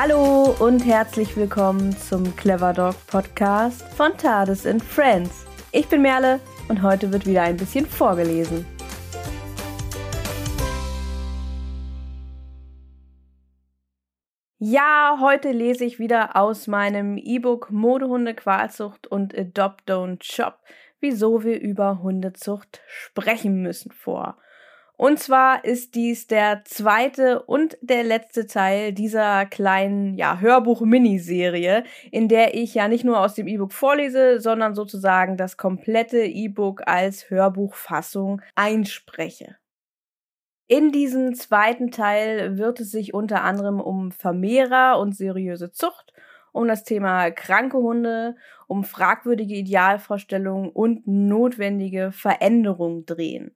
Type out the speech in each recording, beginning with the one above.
Hallo und herzlich willkommen zum Clever Dog Podcast von Tades and Friends. Ich bin Merle und heute wird wieder ein bisschen vorgelesen. Ja, heute lese ich wieder aus meinem E-Book Modehunde Qualzucht und Adopt Don't Shop, wieso wir über Hundezucht sprechen müssen vor. Und zwar ist dies der zweite und der letzte Teil dieser kleinen ja, Hörbuch-Miniserie, in der ich ja nicht nur aus dem E-Book vorlese, sondern sozusagen das komplette E-Book als Hörbuchfassung einspreche. In diesem zweiten Teil wird es sich unter anderem um Vermehrer und seriöse Zucht, um das Thema kranke Hunde, um fragwürdige Idealvorstellungen und notwendige Veränderungen drehen.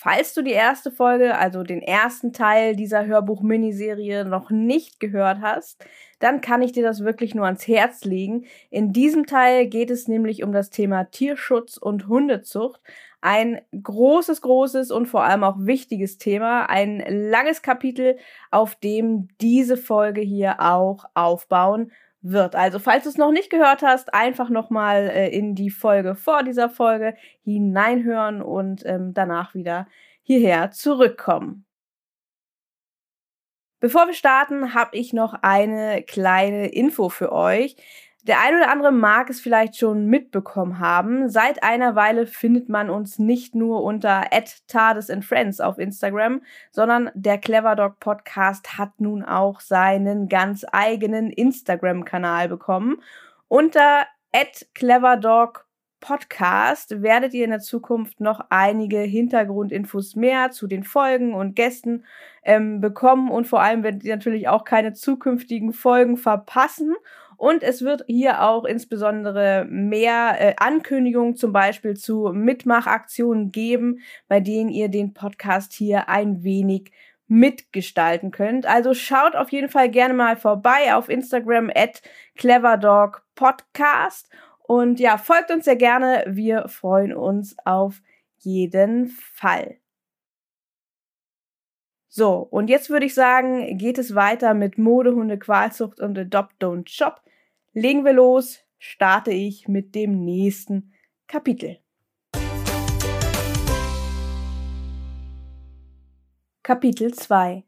Falls du die erste Folge, also den ersten Teil dieser Hörbuch-Miniserie noch nicht gehört hast, dann kann ich dir das wirklich nur ans Herz legen. In diesem Teil geht es nämlich um das Thema Tierschutz und Hundezucht. Ein großes, großes und vor allem auch wichtiges Thema. Ein langes Kapitel, auf dem diese Folge hier auch aufbauen wird. Also falls du es noch nicht gehört hast, einfach nochmal äh, in die Folge vor dieser Folge hineinhören und ähm, danach wieder hierher zurückkommen. Bevor wir starten, habe ich noch eine kleine Info für euch. Der ein oder andere mag es vielleicht schon mitbekommen haben. Seit einer Weile findet man uns nicht nur unter Friends auf Instagram, sondern der Clever Dog Podcast hat nun auch seinen ganz eigenen Instagram-Kanal bekommen. Unter @cleverdog Podcast werdet ihr in der Zukunft noch einige Hintergrundinfos mehr zu den Folgen und Gästen ähm, bekommen und vor allem werdet ihr natürlich auch keine zukünftigen Folgen verpassen. Und es wird hier auch insbesondere mehr äh, Ankündigungen zum Beispiel zu Mitmachaktionen geben, bei denen ihr den Podcast hier ein wenig mitgestalten könnt. Also schaut auf jeden Fall gerne mal vorbei auf Instagram at cleverdogpodcast und ja, folgt uns sehr gerne. Wir freuen uns auf jeden Fall. So, und jetzt würde ich sagen, geht es weiter mit Modehunde, Qualzucht und Adopt Don't Shop. Legen wir los, starte ich mit dem nächsten Kapitel. Kapitel 2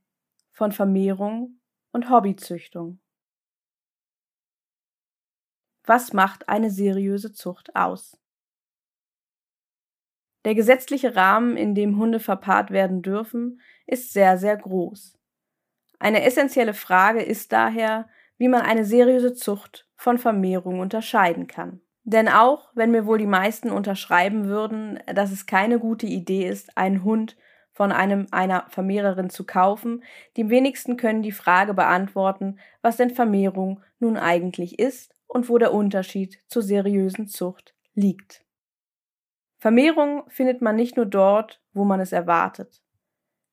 von Vermehrung und Hobbyzüchtung. Was macht eine seriöse Zucht aus? Der gesetzliche Rahmen, in dem Hunde verpaart werden dürfen, ist sehr, sehr groß. Eine essentielle Frage ist daher, wie man eine seriöse Zucht von Vermehrung unterscheiden kann. Denn auch wenn mir wohl die meisten unterschreiben würden, dass es keine gute Idee ist, einen Hund von einem einer Vermehrerin zu kaufen, die wenigsten können die Frage beantworten, was denn Vermehrung nun eigentlich ist und wo der Unterschied zur seriösen Zucht liegt. Vermehrung findet man nicht nur dort, wo man es erwartet.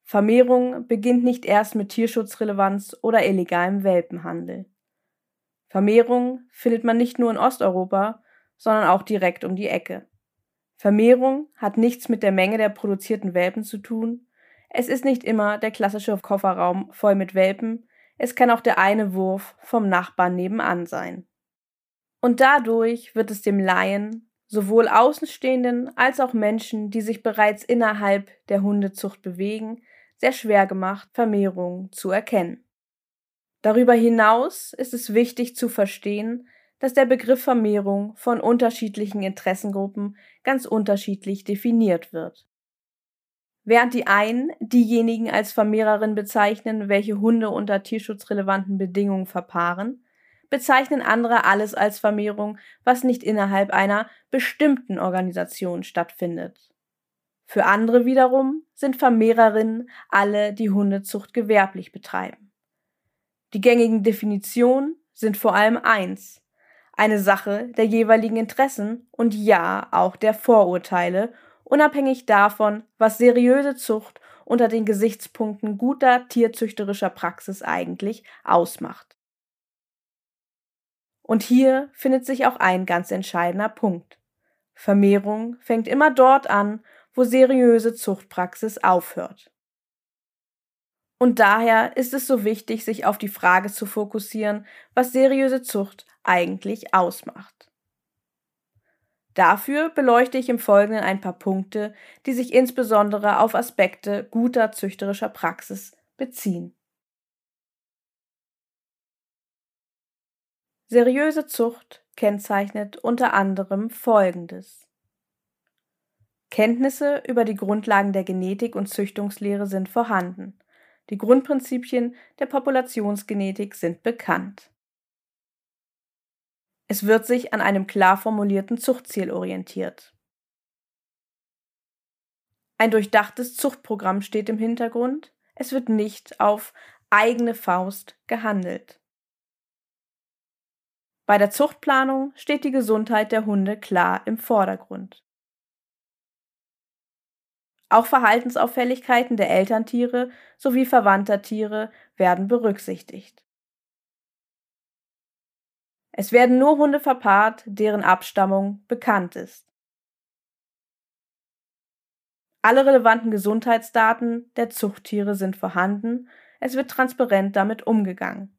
Vermehrung beginnt nicht erst mit Tierschutzrelevanz oder illegalem Welpenhandel. Vermehrung findet man nicht nur in Osteuropa, sondern auch direkt um die Ecke. Vermehrung hat nichts mit der Menge der produzierten Welpen zu tun. Es ist nicht immer der klassische Kofferraum voll mit Welpen, es kann auch der eine Wurf vom Nachbarn nebenan sein. Und dadurch wird es dem Laien, sowohl Außenstehenden als auch Menschen, die sich bereits innerhalb der Hundezucht bewegen, sehr schwer gemacht, Vermehrung zu erkennen. Darüber hinaus ist es wichtig zu verstehen, dass der Begriff Vermehrung von unterschiedlichen Interessengruppen ganz unterschiedlich definiert wird. Während die einen diejenigen als Vermehrerin bezeichnen, welche Hunde unter tierschutzrelevanten Bedingungen verpaaren, bezeichnen andere alles als Vermehrung, was nicht innerhalb einer bestimmten Organisation stattfindet. Für andere wiederum sind Vermehrerinnen alle, die Hundezucht gewerblich betreiben. Die gängigen Definitionen sind vor allem eins, eine Sache der jeweiligen Interessen und ja auch der Vorurteile, unabhängig davon, was seriöse Zucht unter den Gesichtspunkten guter tierzüchterischer Praxis eigentlich ausmacht. Und hier findet sich auch ein ganz entscheidender Punkt. Vermehrung fängt immer dort an, wo seriöse Zuchtpraxis aufhört. Und daher ist es so wichtig, sich auf die Frage zu fokussieren, was seriöse Zucht eigentlich ausmacht. Dafür beleuchte ich im Folgenden ein paar Punkte, die sich insbesondere auf Aspekte guter züchterischer Praxis beziehen. Seriöse Zucht kennzeichnet unter anderem Folgendes. Kenntnisse über die Grundlagen der Genetik und Züchtungslehre sind vorhanden. Die Grundprinzipien der Populationsgenetik sind bekannt. Es wird sich an einem klar formulierten Zuchtziel orientiert. Ein durchdachtes Zuchtprogramm steht im Hintergrund. Es wird nicht auf eigene Faust gehandelt. Bei der Zuchtplanung steht die Gesundheit der Hunde klar im Vordergrund. Auch Verhaltensauffälligkeiten der Elterntiere sowie verwandter Tiere werden berücksichtigt. Es werden nur Hunde verpaart, deren Abstammung bekannt ist. Alle relevanten Gesundheitsdaten der Zuchttiere sind vorhanden, es wird transparent damit umgegangen.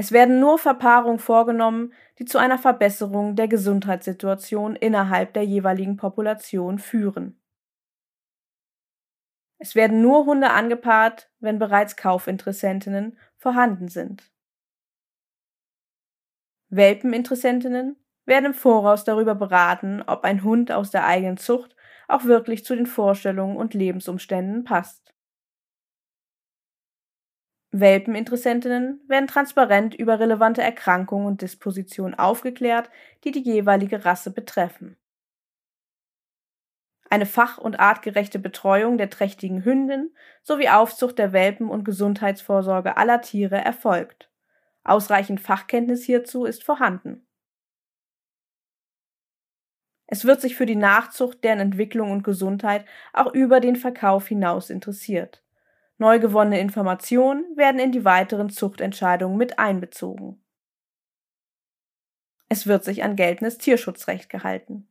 Es werden nur Verpaarungen vorgenommen, die zu einer Verbesserung der Gesundheitssituation innerhalb der jeweiligen Population führen. Es werden nur Hunde angepaart, wenn bereits Kaufinteressentinnen vorhanden sind. Welpeninteressentinnen werden im Voraus darüber beraten, ob ein Hund aus der eigenen Zucht auch wirklich zu den Vorstellungen und Lebensumständen passt. Welpeninteressentinnen werden transparent über relevante Erkrankungen und Dispositionen aufgeklärt, die die jeweilige Rasse betreffen. Eine fach- und artgerechte Betreuung der trächtigen Hündin sowie Aufzucht der Welpen und Gesundheitsvorsorge aller Tiere erfolgt. Ausreichend Fachkenntnis hierzu ist vorhanden. Es wird sich für die Nachzucht, deren Entwicklung und Gesundheit auch über den Verkauf hinaus interessiert. Neu gewonnene Informationen werden in die weiteren Zuchtentscheidungen mit einbezogen. Es wird sich an geltendes Tierschutzrecht gehalten.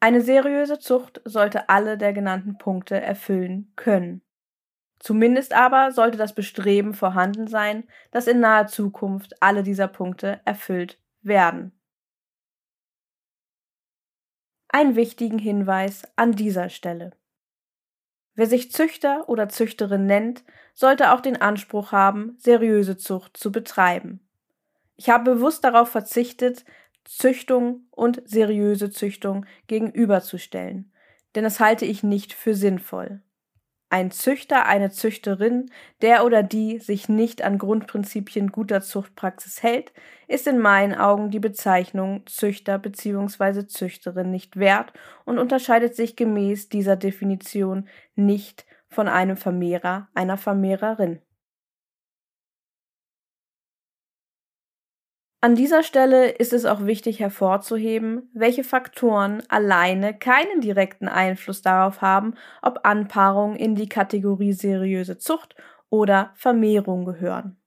Eine seriöse Zucht sollte alle der genannten Punkte erfüllen können. Zumindest aber sollte das Bestreben vorhanden sein, dass in naher Zukunft alle dieser Punkte erfüllt werden. Ein wichtigen Hinweis an dieser Stelle. Wer sich Züchter oder Züchterin nennt, sollte auch den Anspruch haben, seriöse Zucht zu betreiben. Ich habe bewusst darauf verzichtet, Züchtung und seriöse Züchtung gegenüberzustellen, denn das halte ich nicht für sinnvoll ein Züchter, eine Züchterin, der oder die sich nicht an Grundprinzipien guter Zuchtpraxis hält, ist in meinen Augen die Bezeichnung Züchter bzw. Züchterin nicht wert und unterscheidet sich gemäß dieser Definition nicht von einem Vermehrer, einer Vermehrerin. An dieser Stelle ist es auch wichtig hervorzuheben, welche Faktoren alleine keinen direkten Einfluss darauf haben, ob Anpaarungen in die Kategorie seriöse Zucht oder Vermehrung gehören.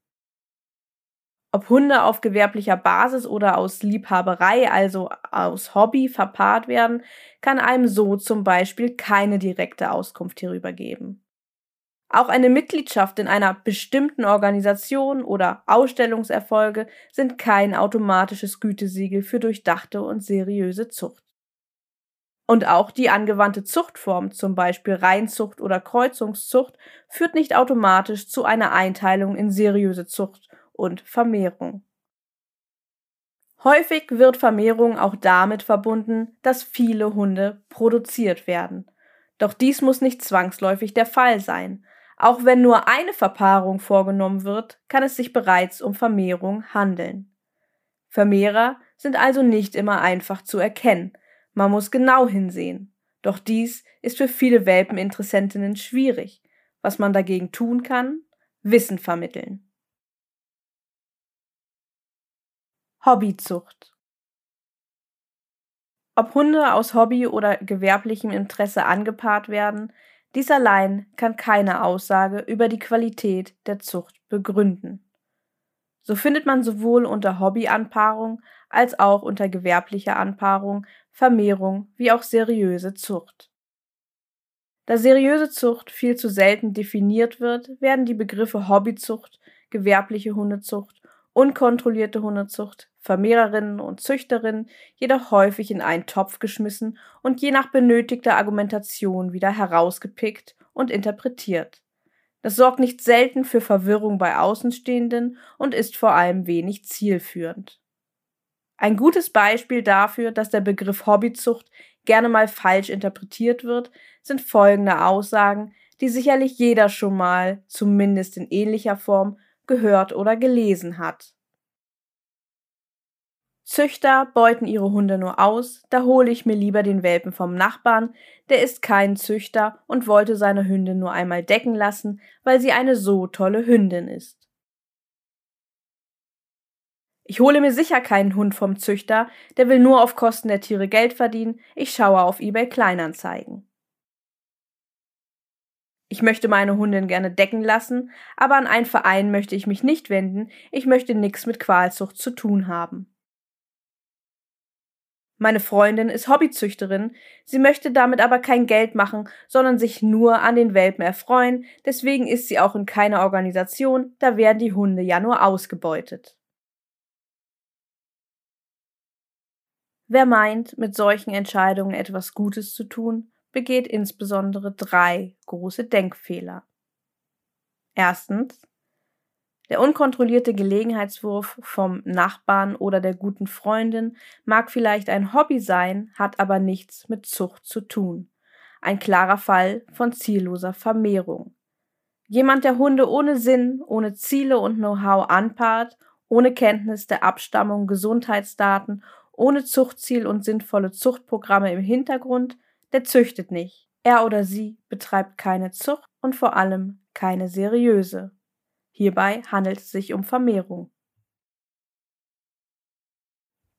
Ob Hunde auf gewerblicher Basis oder aus Liebhaberei, also aus Hobby, verpaart werden, kann einem so zum Beispiel keine direkte Auskunft hierüber geben. Auch eine Mitgliedschaft in einer bestimmten Organisation oder Ausstellungserfolge sind kein automatisches Gütesiegel für durchdachte und seriöse Zucht. Und auch die angewandte Zuchtform, zum Beispiel Reinzucht oder Kreuzungszucht, führt nicht automatisch zu einer Einteilung in seriöse Zucht und Vermehrung. Häufig wird Vermehrung auch damit verbunden, dass viele Hunde produziert werden. Doch dies muss nicht zwangsläufig der Fall sein. Auch wenn nur eine Verpaarung vorgenommen wird, kann es sich bereits um Vermehrung handeln. Vermehrer sind also nicht immer einfach zu erkennen. Man muss genau hinsehen. Doch dies ist für viele Welpeninteressentinnen schwierig. Was man dagegen tun kann? Wissen vermitteln. Hobbyzucht Ob Hunde aus Hobby oder gewerblichem Interesse angepaart werden, dies allein kann keine Aussage über die Qualität der Zucht begründen. So findet man sowohl unter Hobbyanpaarung als auch unter gewerblicher Anpaarung, Vermehrung wie auch seriöse Zucht. Da seriöse Zucht viel zu selten definiert wird, werden die Begriffe Hobbyzucht, gewerbliche Hundezucht, unkontrollierte Hundezucht, Vermehrerinnen und Züchterinnen jedoch häufig in einen Topf geschmissen und je nach benötigter Argumentation wieder herausgepickt und interpretiert. Das sorgt nicht selten für Verwirrung bei Außenstehenden und ist vor allem wenig zielführend. Ein gutes Beispiel dafür, dass der Begriff Hobbyzucht gerne mal falsch interpretiert wird, sind folgende Aussagen, die sicherlich jeder schon mal, zumindest in ähnlicher Form, gehört oder gelesen hat. Züchter beuten ihre Hunde nur aus, da hole ich mir lieber den Welpen vom Nachbarn, der ist kein Züchter und wollte seine Hündin nur einmal decken lassen, weil sie eine so tolle Hündin ist. Ich hole mir sicher keinen Hund vom Züchter, der will nur auf Kosten der Tiere Geld verdienen, ich schaue auf eBay Kleinanzeigen. Ich möchte meine Hundin gerne decken lassen, aber an einen Verein möchte ich mich nicht wenden, ich möchte nichts mit Qualzucht zu tun haben. Meine Freundin ist Hobbyzüchterin, sie möchte damit aber kein Geld machen, sondern sich nur an den Welpen erfreuen, deswegen ist sie auch in keiner Organisation, da werden die Hunde ja nur ausgebeutet. Wer meint, mit solchen Entscheidungen etwas Gutes zu tun, begeht insbesondere drei große Denkfehler. Erstens, der unkontrollierte Gelegenheitswurf vom Nachbarn oder der guten Freundin mag vielleicht ein Hobby sein, hat aber nichts mit Zucht zu tun. Ein klarer Fall von zielloser Vermehrung. Jemand, der Hunde ohne Sinn, ohne Ziele und Know-how anpaart, ohne Kenntnis der Abstammung, Gesundheitsdaten, ohne Zuchtziel und sinnvolle Zuchtprogramme im Hintergrund, der züchtet nicht. Er oder sie betreibt keine Zucht und vor allem keine seriöse. Hierbei handelt es sich um Vermehrung.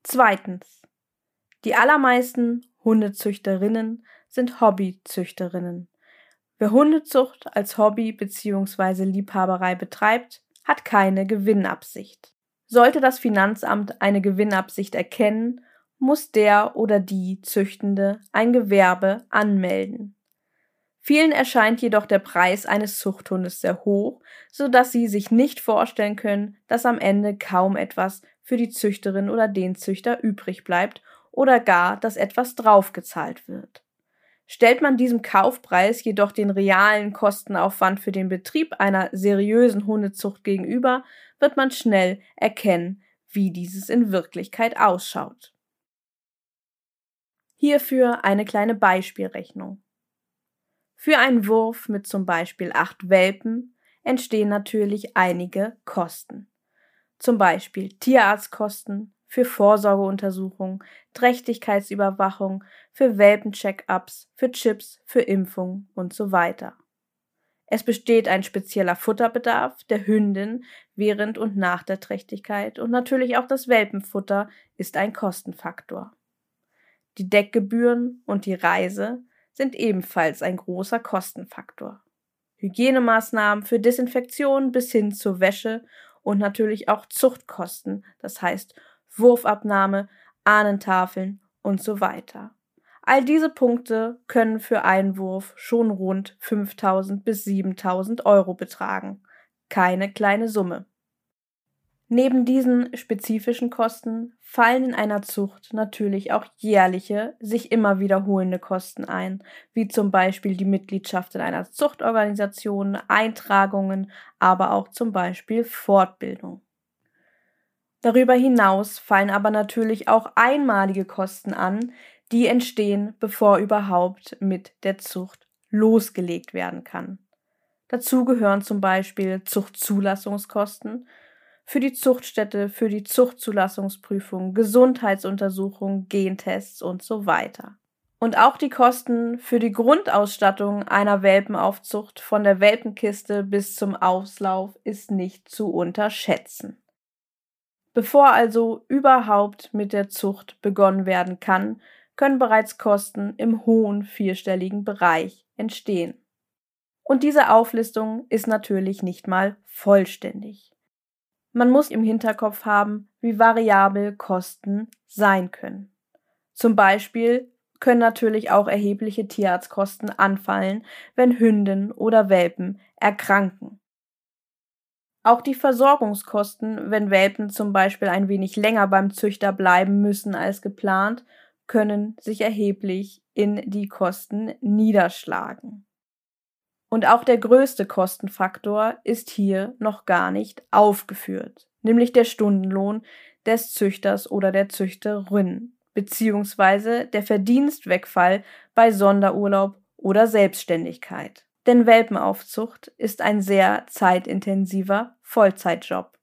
Zweitens. Die allermeisten Hundezüchterinnen sind Hobbyzüchterinnen. Wer Hundezucht als Hobby bzw. Liebhaberei betreibt, hat keine Gewinnabsicht. Sollte das Finanzamt eine Gewinnabsicht erkennen, muss der oder die Züchtende ein Gewerbe anmelden. Vielen erscheint jedoch der Preis eines Zuchthundes sehr hoch, so dass sie sich nicht vorstellen können, dass am Ende kaum etwas für die Züchterin oder den Züchter übrig bleibt oder gar, dass etwas draufgezahlt wird. Stellt man diesem Kaufpreis jedoch den realen Kostenaufwand für den Betrieb einer seriösen Hundezucht gegenüber, wird man schnell erkennen, wie dieses in Wirklichkeit ausschaut. Hierfür eine kleine Beispielrechnung. Für einen Wurf mit zum Beispiel acht Welpen entstehen natürlich einige Kosten. Zum Beispiel Tierarztkosten, für Vorsorgeuntersuchungen, Trächtigkeitsüberwachung, für Welpencheck-ups, für Chips, für Impfung und so weiter. Es besteht ein spezieller Futterbedarf der Hündin während und nach der Trächtigkeit und natürlich auch das Welpenfutter ist ein Kostenfaktor. Die Deckgebühren und die Reise sind ebenfalls ein großer Kostenfaktor. Hygienemaßnahmen für Desinfektion bis hin zur Wäsche und natürlich auch Zuchtkosten, das heißt Wurfabnahme, Ahnentafeln und so weiter. All diese Punkte können für einen Wurf schon rund 5000 bis 7000 Euro betragen. Keine kleine Summe. Neben diesen spezifischen Kosten fallen in einer Zucht natürlich auch jährliche, sich immer wiederholende Kosten ein, wie zum Beispiel die Mitgliedschaft in einer Zuchtorganisation, Eintragungen, aber auch zum Beispiel Fortbildung. Darüber hinaus fallen aber natürlich auch einmalige Kosten an, die entstehen, bevor überhaupt mit der Zucht losgelegt werden kann. Dazu gehören zum Beispiel Zuchtzulassungskosten, für die Zuchtstätte, für die Zuchtzulassungsprüfung, Gesundheitsuntersuchung, Gentests und so weiter. Und auch die Kosten für die Grundausstattung einer Welpenaufzucht von der Welpenkiste bis zum Auslauf ist nicht zu unterschätzen. Bevor also überhaupt mit der Zucht begonnen werden kann, können bereits Kosten im hohen vierstelligen Bereich entstehen. Und diese Auflistung ist natürlich nicht mal vollständig. Man muss im Hinterkopf haben, wie variabel Kosten sein können. Zum Beispiel können natürlich auch erhebliche Tierarztkosten anfallen, wenn Hünden oder Welpen erkranken. Auch die Versorgungskosten, wenn Welpen zum Beispiel ein wenig länger beim Züchter bleiben müssen als geplant, können sich erheblich in die Kosten niederschlagen. Und auch der größte Kostenfaktor ist hier noch gar nicht aufgeführt, nämlich der Stundenlohn des Züchters oder der Züchterin, beziehungsweise der Verdienstwegfall bei Sonderurlaub oder Selbstständigkeit. Denn Welpenaufzucht ist ein sehr zeitintensiver Vollzeitjob,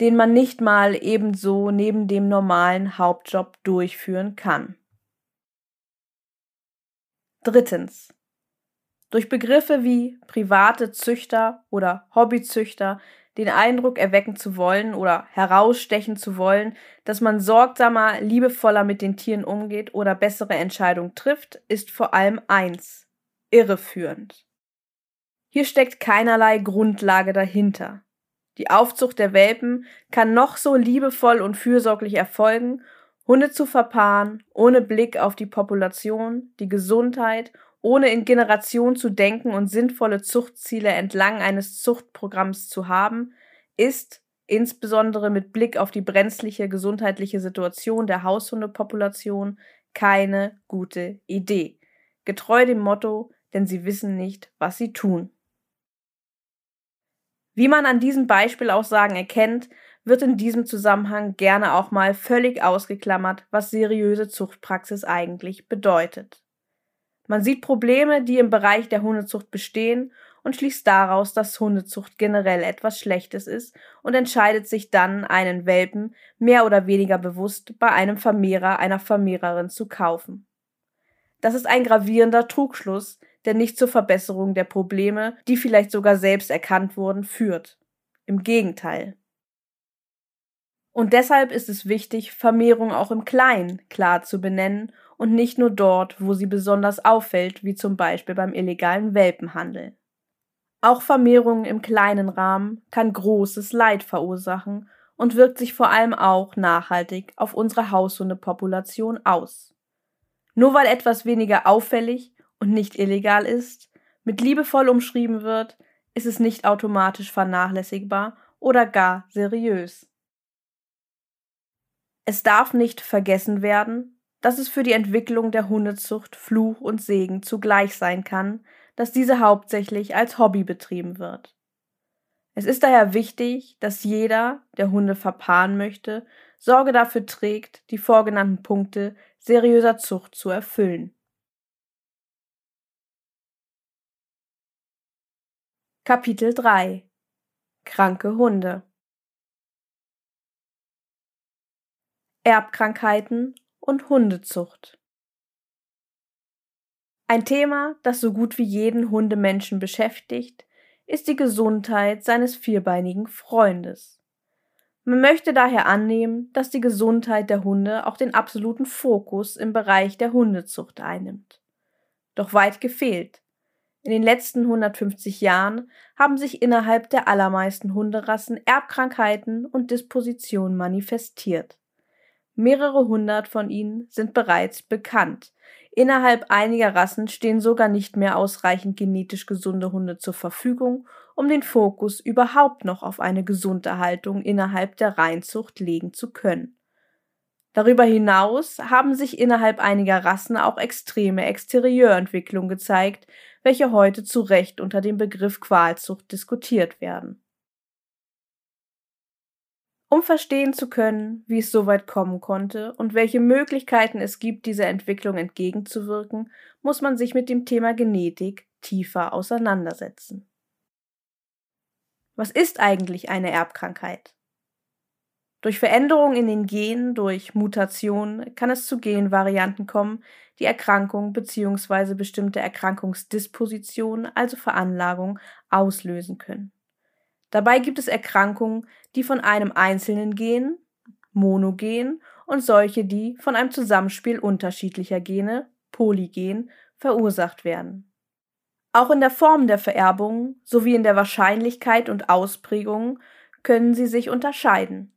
den man nicht mal ebenso neben dem normalen Hauptjob durchführen kann. Drittens. Durch Begriffe wie private Züchter oder Hobbyzüchter den Eindruck erwecken zu wollen oder herausstechen zu wollen, dass man sorgsamer, liebevoller mit den Tieren umgeht oder bessere Entscheidungen trifft, ist vor allem eins irreführend. Hier steckt keinerlei Grundlage dahinter. Die Aufzucht der Welpen kann noch so liebevoll und fürsorglich erfolgen, Hunde zu verpaaren, ohne Blick auf die Population, die Gesundheit, ohne in Generationen zu denken und sinnvolle Zuchtziele entlang eines Zuchtprogramms zu haben, ist, insbesondere mit Blick auf die brenzliche gesundheitliche Situation der Haushundepopulation, keine gute Idee. Getreu dem Motto, denn sie wissen nicht, was sie tun. Wie man an diesem Beispielaussagen erkennt, wird in diesem Zusammenhang gerne auch mal völlig ausgeklammert, was seriöse Zuchtpraxis eigentlich bedeutet. Man sieht Probleme, die im Bereich der Hundezucht bestehen und schließt daraus, dass Hundezucht generell etwas Schlechtes ist und entscheidet sich dann, einen Welpen mehr oder weniger bewusst bei einem Vermehrer einer Vermehrerin zu kaufen. Das ist ein gravierender Trugschluss, der nicht zur Verbesserung der Probleme, die vielleicht sogar selbst erkannt wurden, führt. Im Gegenteil. Und deshalb ist es wichtig, Vermehrung auch im Kleinen klar zu benennen und nicht nur dort, wo sie besonders auffällt, wie zum Beispiel beim illegalen Welpenhandel. Auch Vermehrung im kleinen Rahmen kann großes Leid verursachen und wirkt sich vor allem auch nachhaltig auf unsere Haushundepopulation aus. Nur weil etwas weniger auffällig und nicht illegal ist, mit liebevoll umschrieben wird, ist es nicht automatisch vernachlässigbar oder gar seriös. Es darf nicht vergessen werden, dass es für die Entwicklung der Hundezucht Fluch und Segen zugleich sein kann, dass diese hauptsächlich als Hobby betrieben wird. Es ist daher wichtig, dass jeder, der Hunde verpaaren möchte, Sorge dafür trägt, die vorgenannten Punkte seriöser Zucht zu erfüllen. Kapitel 3 Kranke Hunde Erbkrankheiten und Hundezucht Ein Thema, das so gut wie jeden Hundemenschen beschäftigt, ist die Gesundheit seines vierbeinigen Freundes. Man möchte daher annehmen, dass die Gesundheit der Hunde auch den absoluten Fokus im Bereich der Hundezucht einnimmt. Doch weit gefehlt. In den letzten 150 Jahren haben sich innerhalb der allermeisten Hunderassen Erbkrankheiten und Dispositionen manifestiert. Mehrere hundert von ihnen sind bereits bekannt. Innerhalb einiger Rassen stehen sogar nicht mehr ausreichend genetisch gesunde Hunde zur Verfügung, um den Fokus überhaupt noch auf eine Gesunderhaltung innerhalb der Reinzucht legen zu können. Darüber hinaus haben sich innerhalb einiger Rassen auch extreme Exterieurentwicklungen gezeigt, welche heute zu Recht unter dem Begriff Qualzucht diskutiert werden. Um verstehen zu können, wie es so weit kommen konnte und welche Möglichkeiten es gibt, dieser Entwicklung entgegenzuwirken, muss man sich mit dem Thema Genetik tiefer auseinandersetzen. Was ist eigentlich eine Erbkrankheit? Durch Veränderungen in den Genen, durch Mutation kann es zu Genvarianten kommen, die Erkrankung bzw. bestimmte Erkrankungsdispositionen, also Veranlagung, auslösen können. Dabei gibt es Erkrankungen, die von einem einzelnen Gen, Monogen, und solche, die von einem Zusammenspiel unterschiedlicher Gene, Polygen, verursacht werden. Auch in der Form der Vererbung sowie in der Wahrscheinlichkeit und Ausprägung können sie sich unterscheiden.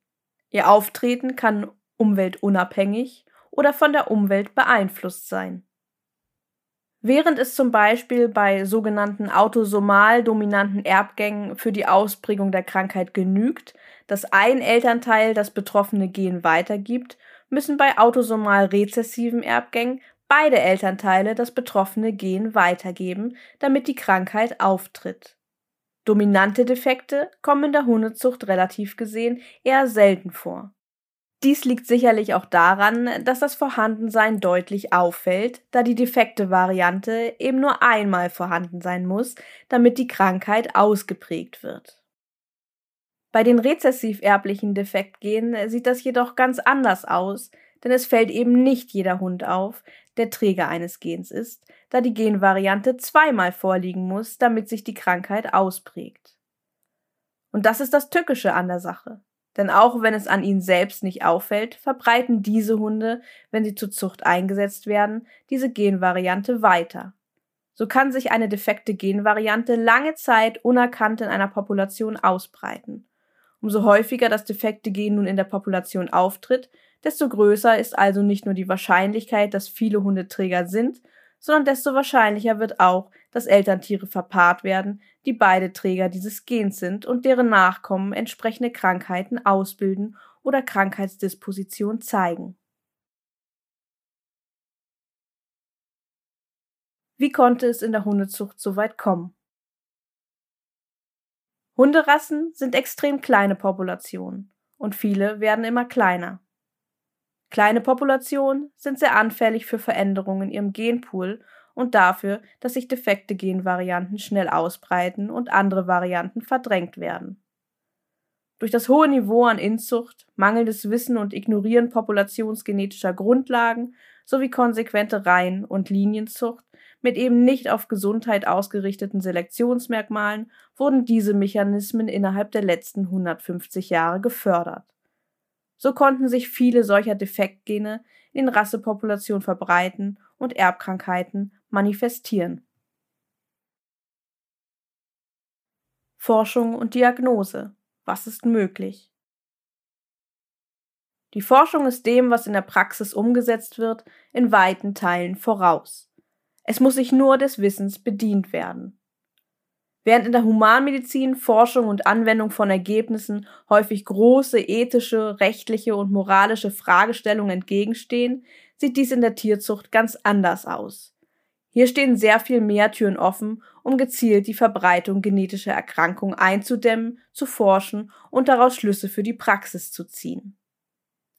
Ihr Auftreten kann umweltunabhängig oder von der Umwelt beeinflusst sein. Während es zum Beispiel bei sogenannten autosomal dominanten Erbgängen für die Ausprägung der Krankheit genügt, dass ein Elternteil das betroffene Gen weitergibt, müssen bei autosomal rezessiven Erbgängen beide Elternteile das betroffene Gen weitergeben, damit die Krankheit auftritt. Dominante Defekte kommen in der Hundezucht relativ gesehen eher selten vor. Dies liegt sicherlich auch daran, dass das Vorhandensein deutlich auffällt, da die defekte Variante eben nur einmal vorhanden sein muss, damit die Krankheit ausgeprägt wird. Bei den rezessiv erblichen Defektgenen sieht das jedoch ganz anders aus, denn es fällt eben nicht jeder Hund auf, der Träger eines Gens ist, da die Genvariante zweimal vorliegen muss, damit sich die Krankheit ausprägt. Und das ist das Tückische an der Sache. Denn auch wenn es an ihnen selbst nicht auffällt, verbreiten diese Hunde, wenn sie zur Zucht eingesetzt werden, diese Genvariante weiter. So kann sich eine defekte Genvariante lange Zeit unerkannt in einer Population ausbreiten. Umso häufiger das defekte Gen nun in der Population auftritt, desto größer ist also nicht nur die Wahrscheinlichkeit, dass viele Hundeträger sind, sondern desto wahrscheinlicher wird auch, dass Elterntiere verpaart werden, die beide Träger dieses Gens sind und deren Nachkommen entsprechende Krankheiten ausbilden oder Krankheitsdisposition zeigen. Wie konnte es in der Hundezucht so weit kommen? Hunderassen sind extrem kleine Populationen und viele werden immer kleiner. Kleine Populationen sind sehr anfällig für Veränderungen in ihrem Genpool und dafür, dass sich defekte Genvarianten schnell ausbreiten und andere Varianten verdrängt werden. Durch das hohe Niveau an Inzucht, mangelndes Wissen und Ignorieren populationsgenetischer Grundlagen sowie konsequente Reihen- und Linienzucht mit eben nicht auf Gesundheit ausgerichteten Selektionsmerkmalen wurden diese Mechanismen innerhalb der letzten 150 Jahre gefördert. So konnten sich viele solcher Defektgene in Rassepopulationen verbreiten und Erbkrankheiten manifestieren. Forschung und Diagnose. Was ist möglich? Die Forschung ist dem, was in der Praxis umgesetzt wird, in weiten Teilen voraus. Es muss sich nur des Wissens bedient werden. Während in der Humanmedizin Forschung und Anwendung von Ergebnissen häufig große ethische, rechtliche und moralische Fragestellungen entgegenstehen, sieht dies in der Tierzucht ganz anders aus. Hier stehen sehr viel mehr Türen offen, um gezielt die Verbreitung genetischer Erkrankungen einzudämmen, zu forschen und daraus Schlüsse für die Praxis zu ziehen.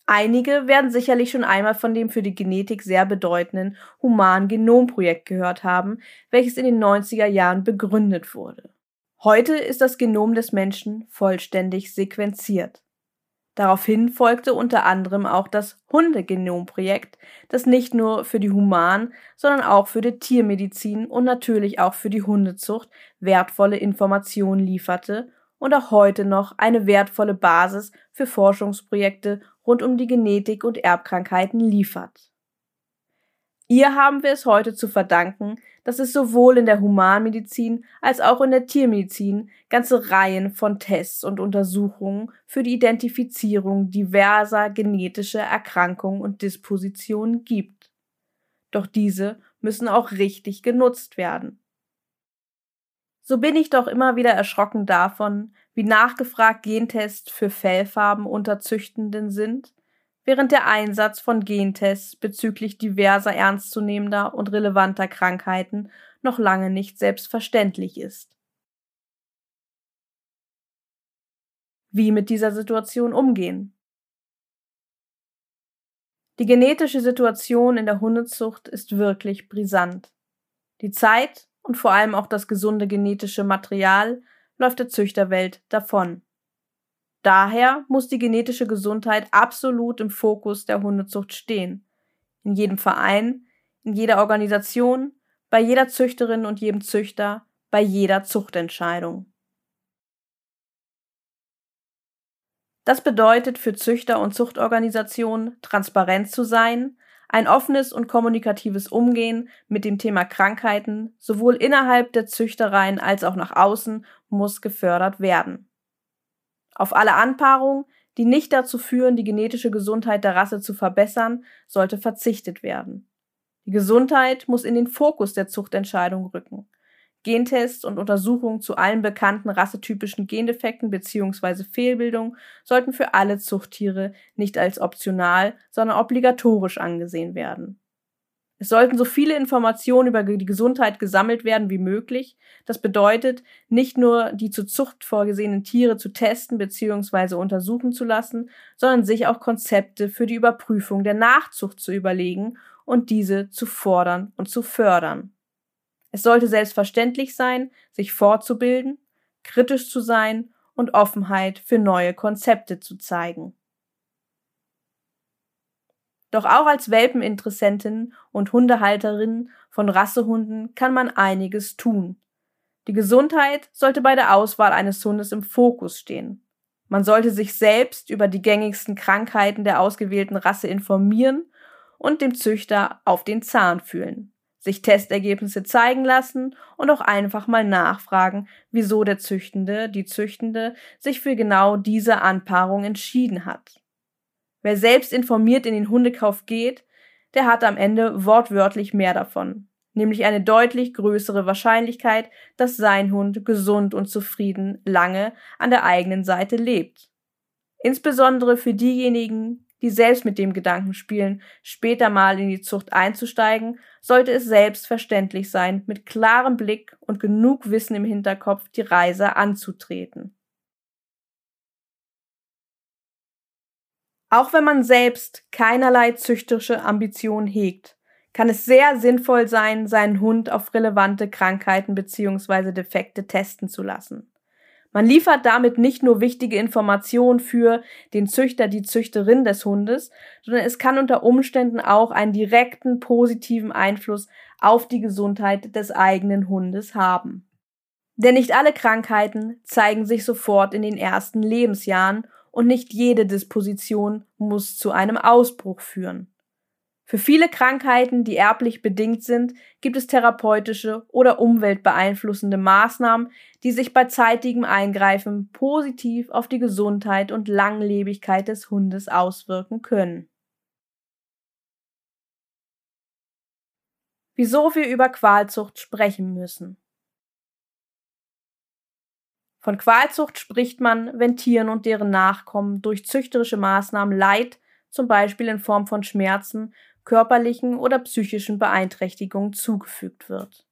Einige werden sicherlich schon einmal von dem für die Genetik sehr bedeutenden Human-Genom-Projekt gehört haben, welches in den 90er Jahren begründet wurde. Heute ist das Genom des Menschen vollständig sequenziert. Daraufhin folgte unter anderem auch das Hundegenomprojekt, das nicht nur für die Human-, sondern auch für die Tiermedizin und natürlich auch für die Hundezucht wertvolle Informationen lieferte und auch heute noch eine wertvolle Basis für Forschungsprojekte rund um die Genetik und Erbkrankheiten liefert. Ihr haben wir es heute zu verdanken, dass es sowohl in der Humanmedizin als auch in der Tiermedizin ganze Reihen von Tests und Untersuchungen für die Identifizierung diverser genetischer Erkrankungen und Dispositionen gibt. Doch diese müssen auch richtig genutzt werden. So bin ich doch immer wieder erschrocken davon, wie nachgefragt Gentests für Fellfarben unter Züchtenden sind, während der Einsatz von Gentests bezüglich diverser ernstzunehmender und relevanter Krankheiten noch lange nicht selbstverständlich ist. Wie mit dieser Situation umgehen? Die genetische Situation in der Hundezucht ist wirklich brisant. Die Zeit und vor allem auch das gesunde genetische Material läuft der Züchterwelt davon. Daher muss die genetische Gesundheit absolut im Fokus der Hundezucht stehen. In jedem Verein, in jeder Organisation, bei jeder Züchterin und jedem Züchter, bei jeder Zuchtentscheidung. Das bedeutet für Züchter und Zuchtorganisationen, transparent zu sein, ein offenes und kommunikatives Umgehen mit dem Thema Krankheiten sowohl innerhalb der Züchtereien als auch nach außen muss gefördert werden. Auf alle Anpaarungen, die nicht dazu führen, die genetische Gesundheit der Rasse zu verbessern, sollte verzichtet werden. Die Gesundheit muss in den Fokus der Zuchtentscheidung rücken. Gentests und Untersuchungen zu allen bekannten rassetypischen Gendefekten bzw. Fehlbildungen sollten für alle Zuchttiere nicht als optional, sondern obligatorisch angesehen werden. Es sollten so viele Informationen über die Gesundheit gesammelt werden wie möglich. Das bedeutet, nicht nur die zur Zucht vorgesehenen Tiere zu testen bzw. untersuchen zu lassen, sondern sich auch Konzepte für die Überprüfung der Nachzucht zu überlegen und diese zu fordern und zu fördern. Es sollte selbstverständlich sein, sich fortzubilden, kritisch zu sein und Offenheit für neue Konzepte zu zeigen. Doch auch als Welpeninteressentin und Hundehalterin von Rassehunden kann man einiges tun. Die Gesundheit sollte bei der Auswahl eines Hundes im Fokus stehen. Man sollte sich selbst über die gängigsten Krankheiten der ausgewählten Rasse informieren und dem Züchter auf den Zahn fühlen, sich Testergebnisse zeigen lassen und auch einfach mal nachfragen, wieso der Züchtende, die Züchtende sich für genau diese Anpaarung entschieden hat. Wer selbst informiert in den Hundekauf geht, der hat am Ende wortwörtlich mehr davon, nämlich eine deutlich größere Wahrscheinlichkeit, dass sein Hund gesund und zufrieden lange an der eigenen Seite lebt. Insbesondere für diejenigen, die selbst mit dem Gedanken spielen, später mal in die Zucht einzusteigen, sollte es selbstverständlich sein, mit klarem Blick und genug Wissen im Hinterkopf die Reise anzutreten. Auch wenn man selbst keinerlei züchterische Ambitionen hegt, kann es sehr sinnvoll sein, seinen Hund auf relevante Krankheiten bzw. Defekte testen zu lassen. Man liefert damit nicht nur wichtige Informationen für den Züchter, die Züchterin des Hundes, sondern es kann unter Umständen auch einen direkten positiven Einfluss auf die Gesundheit des eigenen Hundes haben. Denn nicht alle Krankheiten zeigen sich sofort in den ersten Lebensjahren und nicht jede Disposition muss zu einem Ausbruch führen. Für viele Krankheiten, die erblich bedingt sind, gibt es therapeutische oder umweltbeeinflussende Maßnahmen, die sich bei zeitigem Eingreifen positiv auf die Gesundheit und Langlebigkeit des Hundes auswirken können. Wieso wir über Qualzucht sprechen müssen. Von Qualzucht spricht man, wenn Tieren und deren Nachkommen durch züchterische Maßnahmen Leid, zum Beispiel in Form von Schmerzen, körperlichen oder psychischen Beeinträchtigungen zugefügt wird.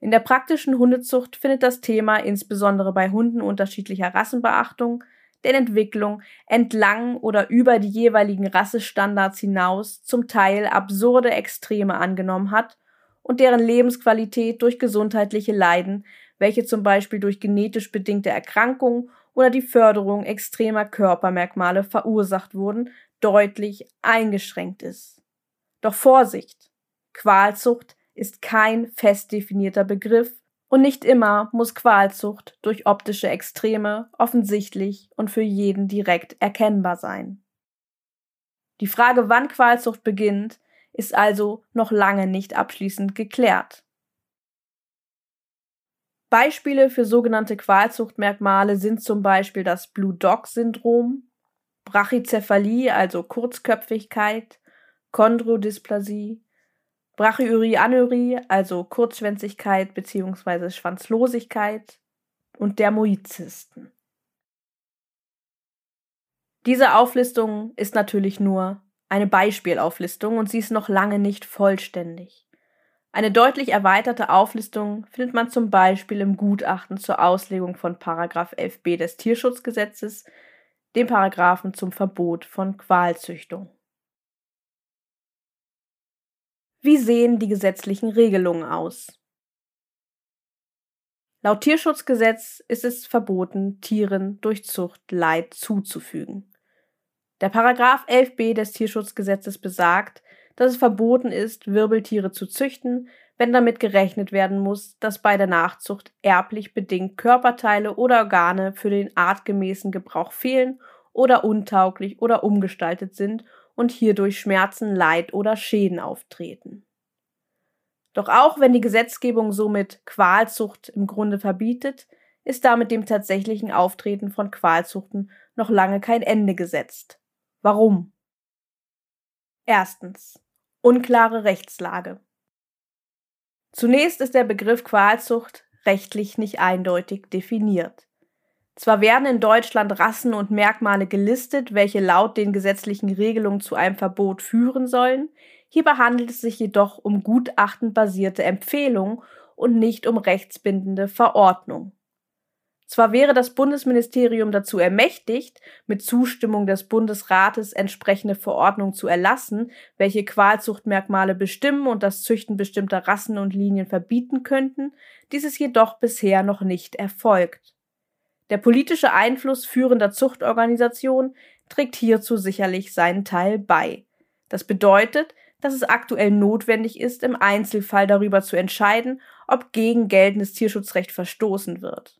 In der praktischen Hundezucht findet das Thema insbesondere bei Hunden unterschiedlicher Rassenbeachtung, der Entwicklung entlang oder über die jeweiligen Rassestandards hinaus zum Teil absurde Extreme angenommen hat und deren Lebensqualität durch gesundheitliche Leiden welche zum Beispiel durch genetisch bedingte Erkrankungen oder die Förderung extremer Körpermerkmale verursacht wurden, deutlich eingeschränkt ist. Doch Vorsicht! Qualzucht ist kein fest definierter Begriff und nicht immer muss Qualzucht durch optische Extreme offensichtlich und für jeden direkt erkennbar sein. Die Frage, wann Qualzucht beginnt, ist also noch lange nicht abschließend geklärt. Beispiele für sogenannte Qualzuchtmerkmale sind zum Beispiel das Blue Dog Syndrom, Brachycephalie, also Kurzköpfigkeit, Chondrodysplasie, Brachyurie also Kurzschwänzigkeit bzw. Schwanzlosigkeit und Dermoidzysten. Diese Auflistung ist natürlich nur eine Beispielauflistung und sie ist noch lange nicht vollständig. Eine deutlich erweiterte Auflistung findet man zum Beispiel im Gutachten zur Auslegung von Paragraph 11b des Tierschutzgesetzes, dem Paragraphen zum Verbot von Qualzüchtung. Wie sehen die gesetzlichen Regelungen aus? Laut Tierschutzgesetz ist es verboten, Tieren durch Zucht Leid zuzufügen. Der Paragraph 11b des Tierschutzgesetzes besagt, dass es verboten ist, Wirbeltiere zu züchten, wenn damit gerechnet werden muss, dass bei der Nachzucht erblich bedingt Körperteile oder Organe für den artgemäßen Gebrauch fehlen oder untauglich oder umgestaltet sind und hierdurch Schmerzen, Leid oder Schäden auftreten. Doch auch wenn die Gesetzgebung somit Qualzucht im Grunde verbietet, ist damit dem tatsächlichen Auftreten von Qualzuchten noch lange kein Ende gesetzt. Warum? Erstens. Unklare Rechtslage. Zunächst ist der Begriff Qualzucht rechtlich nicht eindeutig definiert. Zwar werden in Deutschland Rassen und Merkmale gelistet, welche laut den gesetzlichen Regelungen zu einem Verbot führen sollen, hierbei handelt es sich jedoch um gutachtenbasierte Empfehlungen und nicht um rechtsbindende Verordnung. Zwar wäre das Bundesministerium dazu ermächtigt, mit Zustimmung des Bundesrates entsprechende Verordnungen zu erlassen, welche Qualzuchtmerkmale bestimmen und das Züchten bestimmter Rassen und Linien verbieten könnten, dies ist jedoch bisher noch nicht erfolgt. Der politische Einfluss führender Zuchtorganisationen trägt hierzu sicherlich seinen Teil bei. Das bedeutet, dass es aktuell notwendig ist, im Einzelfall darüber zu entscheiden, ob gegen geltendes Tierschutzrecht verstoßen wird.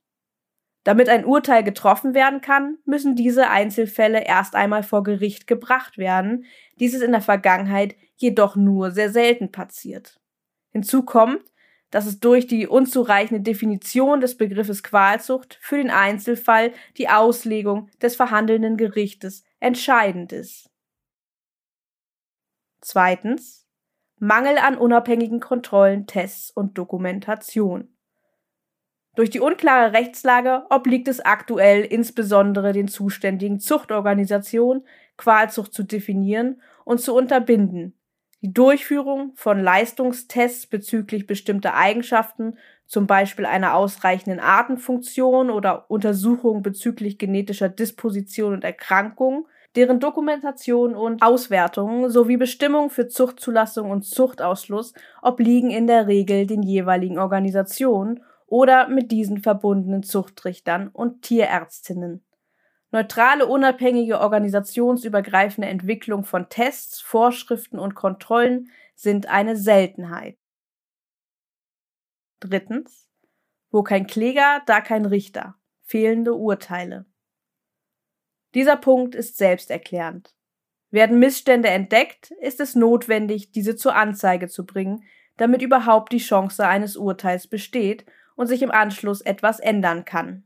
Damit ein Urteil getroffen werden kann, müssen diese Einzelfälle erst einmal vor Gericht gebracht werden, dies ist in der Vergangenheit jedoch nur sehr selten passiert. Hinzu kommt, dass es durch die unzureichende Definition des Begriffes Qualzucht für den Einzelfall die Auslegung des verhandelnden Gerichtes entscheidend ist. Zweitens Mangel an unabhängigen Kontrollen, Tests und Dokumentation. Durch die unklare Rechtslage obliegt es aktuell insbesondere den zuständigen Zuchtorganisationen, Qualzucht zu definieren und zu unterbinden. Die Durchführung von Leistungstests bezüglich bestimmter Eigenschaften, zum Beispiel einer ausreichenden Artenfunktion oder Untersuchungen bezüglich genetischer Disposition und Erkrankungen, deren Dokumentation und Auswertung sowie Bestimmungen für Zuchtzulassung und Zuchtausschluss obliegen in der Regel den jeweiligen Organisationen oder mit diesen verbundenen Zuchtrichtern und Tierärztinnen. Neutrale, unabhängige, organisationsübergreifende Entwicklung von Tests, Vorschriften und Kontrollen sind eine Seltenheit. Drittens. Wo kein Kläger, da kein Richter. Fehlende Urteile. Dieser Punkt ist selbsterklärend. Werden Missstände entdeckt, ist es notwendig, diese zur Anzeige zu bringen, damit überhaupt die Chance eines Urteils besteht und sich im Anschluss etwas ändern kann.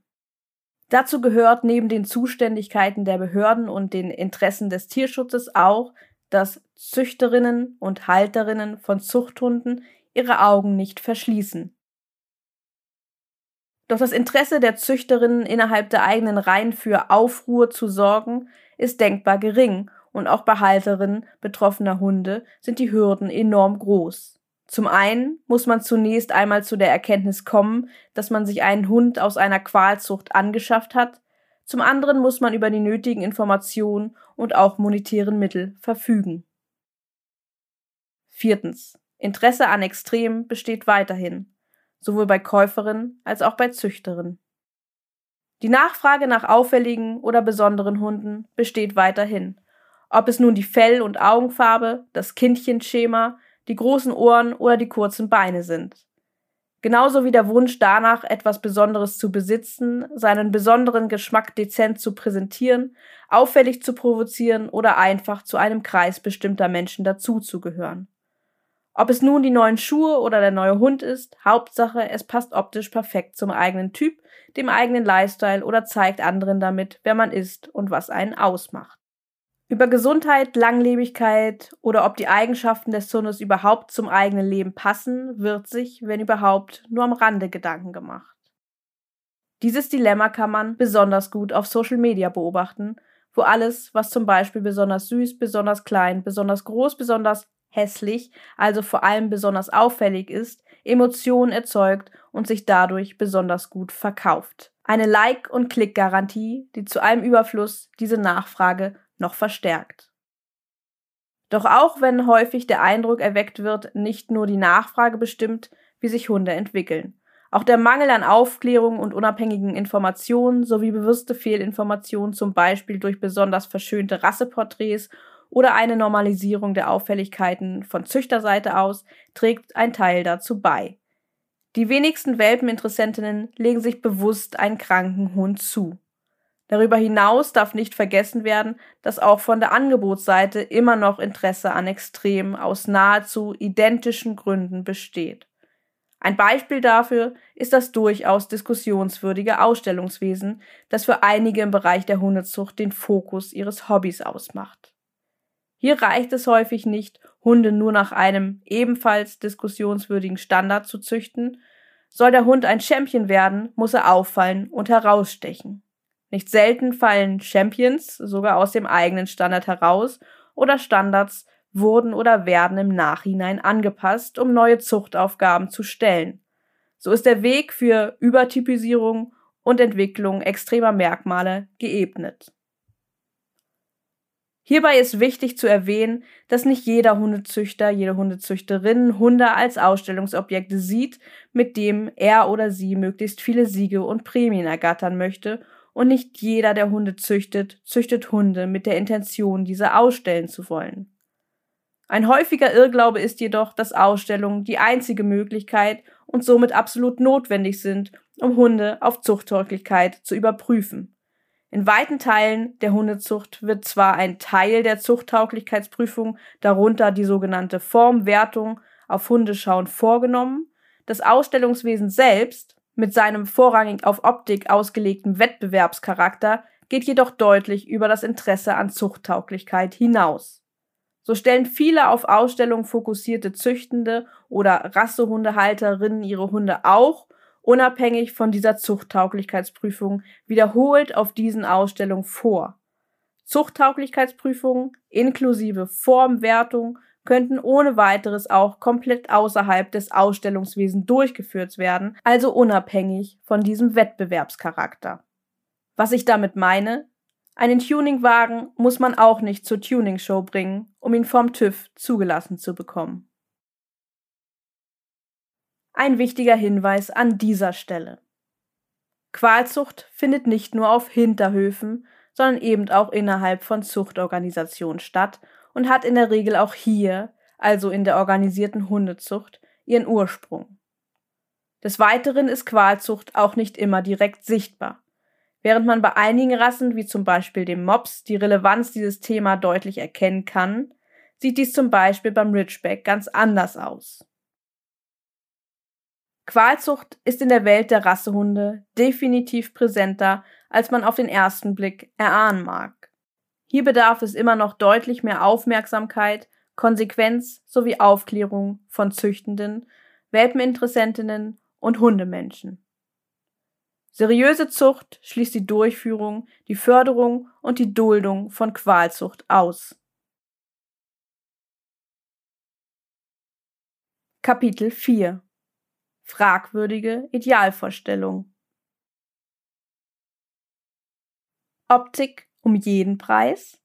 Dazu gehört neben den Zuständigkeiten der Behörden und den Interessen des Tierschutzes auch, dass Züchterinnen und Halterinnen von Zuchthunden ihre Augen nicht verschließen. Doch das Interesse der Züchterinnen innerhalb der eigenen Reihen für Aufruhr zu sorgen, ist denkbar gering und auch bei Halterinnen betroffener Hunde sind die Hürden enorm groß. Zum einen muss man zunächst einmal zu der Erkenntnis kommen, dass man sich einen Hund aus einer Qualzucht angeschafft hat, zum anderen muss man über die nötigen Informationen und auch monetären Mittel verfügen. Viertens. Interesse an Extremen besteht weiterhin, sowohl bei Käuferinnen als auch bei Züchterinnen. Die Nachfrage nach auffälligen oder besonderen Hunden besteht weiterhin, ob es nun die Fell- und Augenfarbe, das Kindchenschema, die großen Ohren oder die kurzen Beine sind. Genauso wie der Wunsch danach, etwas Besonderes zu besitzen, seinen besonderen Geschmack dezent zu präsentieren, auffällig zu provozieren oder einfach zu einem Kreis bestimmter Menschen dazuzugehören. Ob es nun die neuen Schuhe oder der neue Hund ist, Hauptsache, es passt optisch perfekt zum eigenen Typ, dem eigenen Lifestyle oder zeigt anderen damit, wer man ist und was einen ausmacht. Über Gesundheit, Langlebigkeit oder ob die Eigenschaften des Hundes überhaupt zum eigenen Leben passen, wird sich, wenn überhaupt, nur am Rande Gedanken gemacht. Dieses Dilemma kann man besonders gut auf Social Media beobachten, wo alles, was zum Beispiel besonders süß, besonders klein, besonders groß, besonders hässlich, also vor allem besonders auffällig ist, Emotionen erzeugt und sich dadurch besonders gut verkauft. Eine Like- und Klick-Garantie, die zu allem Überfluss diese Nachfrage noch verstärkt. Doch auch wenn häufig der Eindruck erweckt wird, nicht nur die Nachfrage bestimmt, wie sich Hunde entwickeln. Auch der Mangel an Aufklärung und unabhängigen Informationen sowie bewusste Fehlinformationen, zum Beispiel durch besonders verschönte Rasseporträts oder eine Normalisierung der Auffälligkeiten von Züchterseite aus, trägt ein Teil dazu bei. Die wenigsten Welpeninteressentinnen legen sich bewusst einen kranken Hund zu. Darüber hinaus darf nicht vergessen werden, dass auch von der Angebotsseite immer noch Interesse an Extremen aus nahezu identischen Gründen besteht. Ein Beispiel dafür ist das durchaus diskussionswürdige Ausstellungswesen, das für einige im Bereich der Hundezucht den Fokus ihres Hobbys ausmacht. Hier reicht es häufig nicht, Hunde nur nach einem ebenfalls diskussionswürdigen Standard zu züchten. Soll der Hund ein Champion werden, muss er auffallen und herausstechen. Nicht selten fallen Champions sogar aus dem eigenen Standard heraus oder Standards wurden oder werden im Nachhinein angepasst, um neue Zuchtaufgaben zu stellen. So ist der Weg für Übertypisierung und Entwicklung extremer Merkmale geebnet. Hierbei ist wichtig zu erwähnen, dass nicht jeder Hundezüchter, jede Hundezüchterin Hunde als Ausstellungsobjekte sieht, mit dem er oder sie möglichst viele Siege und Prämien ergattern möchte, und nicht jeder, der Hunde züchtet, züchtet Hunde mit der Intention, diese ausstellen zu wollen. Ein häufiger Irrglaube ist jedoch, dass Ausstellungen die einzige Möglichkeit und somit absolut notwendig sind, um Hunde auf Zuchttauglichkeit zu überprüfen. In weiten Teilen der Hundezucht wird zwar ein Teil der Zuchttauglichkeitsprüfung, darunter die sogenannte Formwertung auf Hundeschauen vorgenommen, das Ausstellungswesen selbst mit seinem vorrangig auf Optik ausgelegten Wettbewerbscharakter geht jedoch deutlich über das Interesse an Zuchttauglichkeit hinaus. So stellen viele auf Ausstellung fokussierte Züchtende oder Rassehundehalterinnen ihre Hunde auch unabhängig von dieser Zuchttauglichkeitsprüfung wiederholt auf diesen Ausstellungen vor. Zuchttauglichkeitsprüfungen inklusive Formwertung könnten ohne weiteres auch komplett außerhalb des Ausstellungswesens durchgeführt werden, also unabhängig von diesem Wettbewerbscharakter. Was ich damit meine? Einen Tuningwagen muss man auch nicht zur Tuningshow bringen, um ihn vom TÜV zugelassen zu bekommen. Ein wichtiger Hinweis an dieser Stelle. Qualzucht findet nicht nur auf Hinterhöfen, sondern eben auch innerhalb von Zuchtorganisationen statt und hat in der Regel auch hier, also in der organisierten Hundezucht, ihren Ursprung. Des Weiteren ist Qualzucht auch nicht immer direkt sichtbar. Während man bei einigen Rassen, wie zum Beispiel dem Mops, die Relevanz dieses Thema deutlich erkennen kann, sieht dies zum Beispiel beim Ridgeback ganz anders aus. Qualzucht ist in der Welt der Rassehunde definitiv präsenter, als man auf den ersten Blick erahnen mag. Hier bedarf es immer noch deutlich mehr Aufmerksamkeit, Konsequenz sowie Aufklärung von Züchtenden, Welpeninteressentinnen und Hundemenschen. Seriöse Zucht schließt die Durchführung, die Förderung und die Duldung von Qualzucht aus. Kapitel 4 Fragwürdige Idealvorstellung. Optik um jeden Preis?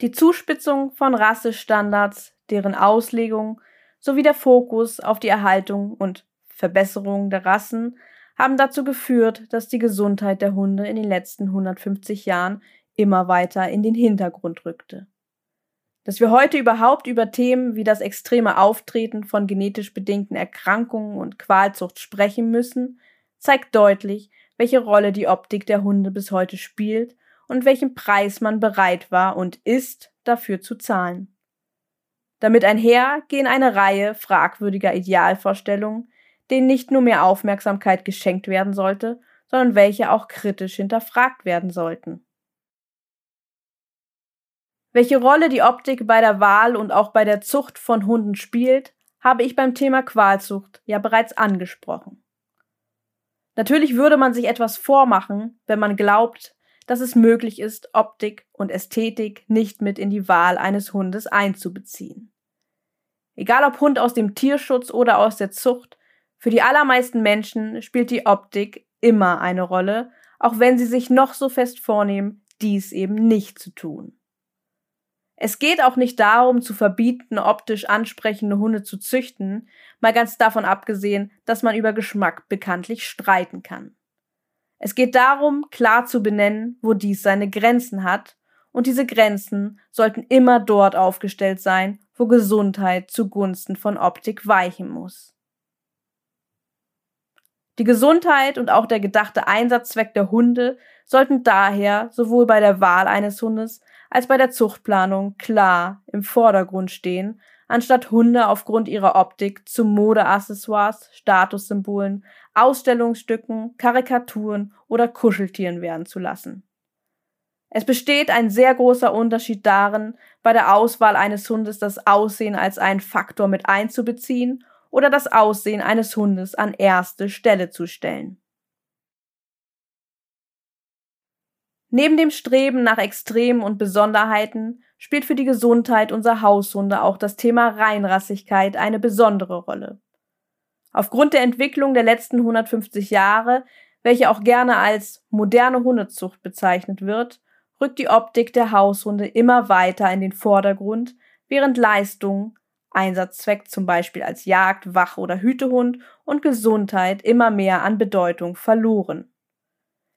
Die Zuspitzung von Rassestandards, deren Auslegung sowie der Fokus auf die Erhaltung und Verbesserung der Rassen haben dazu geführt, dass die Gesundheit der Hunde in den letzten 150 Jahren immer weiter in den Hintergrund rückte. Dass wir heute überhaupt über Themen wie das extreme Auftreten von genetisch bedingten Erkrankungen und Qualzucht sprechen müssen, zeigt deutlich, welche Rolle die Optik der Hunde bis heute spielt und welchen Preis man bereit war und ist, dafür zu zahlen. Damit einher gehen eine Reihe fragwürdiger Idealvorstellungen, denen nicht nur mehr Aufmerksamkeit geschenkt werden sollte, sondern welche auch kritisch hinterfragt werden sollten. Welche Rolle die Optik bei der Wahl und auch bei der Zucht von Hunden spielt, habe ich beim Thema Qualzucht ja bereits angesprochen. Natürlich würde man sich etwas vormachen, wenn man glaubt, dass es möglich ist, Optik und Ästhetik nicht mit in die Wahl eines Hundes einzubeziehen. Egal ob Hund aus dem Tierschutz oder aus der Zucht, für die allermeisten Menschen spielt die Optik immer eine Rolle, auch wenn sie sich noch so fest vornehmen, dies eben nicht zu tun. Es geht auch nicht darum, zu verbieten, optisch ansprechende Hunde zu züchten, mal ganz davon abgesehen, dass man über Geschmack bekanntlich streiten kann. Es geht darum, klar zu benennen, wo dies seine Grenzen hat, und diese Grenzen sollten immer dort aufgestellt sein, wo Gesundheit zugunsten von Optik weichen muss. Die Gesundheit und auch der gedachte Einsatzzweck der Hunde sollten daher sowohl bei der Wahl eines Hundes als bei der Zuchtplanung klar im Vordergrund stehen, anstatt Hunde aufgrund ihrer Optik zu Modeaccessoires, Statussymbolen, Ausstellungsstücken, Karikaturen oder Kuscheltieren werden zu lassen. Es besteht ein sehr großer Unterschied darin, bei der Auswahl eines Hundes das Aussehen als einen Faktor mit einzubeziehen oder das Aussehen eines Hundes an erste Stelle zu stellen. Neben dem Streben nach Extremen und Besonderheiten spielt für die Gesundheit unserer Haushunde auch das Thema Reinrassigkeit eine besondere Rolle. Aufgrund der Entwicklung der letzten 150 Jahre, welche auch gerne als moderne Hundezucht bezeichnet wird, rückt die Optik der Haushunde immer weiter in den Vordergrund, während Leistung, Einsatzzweck zum Beispiel als Jagd-, Wach- oder Hütehund und Gesundheit immer mehr an Bedeutung verloren.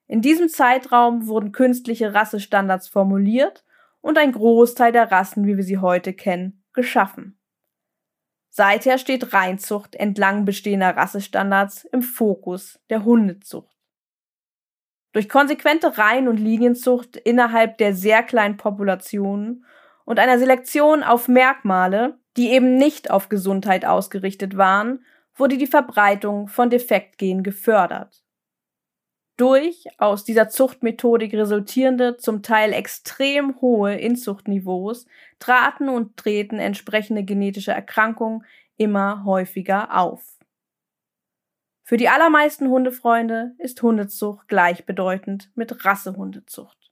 In diesem Zeitraum wurden künstliche Rassestandards formuliert und ein Großteil der Rassen, wie wir sie heute kennen, geschaffen. Seither steht Reinzucht entlang bestehender Rassestandards im Fokus der Hundezucht. Durch konsequente Reihen- und Linienzucht innerhalb der sehr kleinen Populationen und einer Selektion auf Merkmale, die eben nicht auf Gesundheit ausgerichtet waren, wurde die Verbreitung von Defektgenen gefördert durch aus dieser Zuchtmethodik resultierende, zum Teil extrem hohe Inzuchtniveaus traten und treten entsprechende genetische Erkrankungen immer häufiger auf. Für die allermeisten Hundefreunde ist Hundezucht gleichbedeutend mit Rassehundezucht.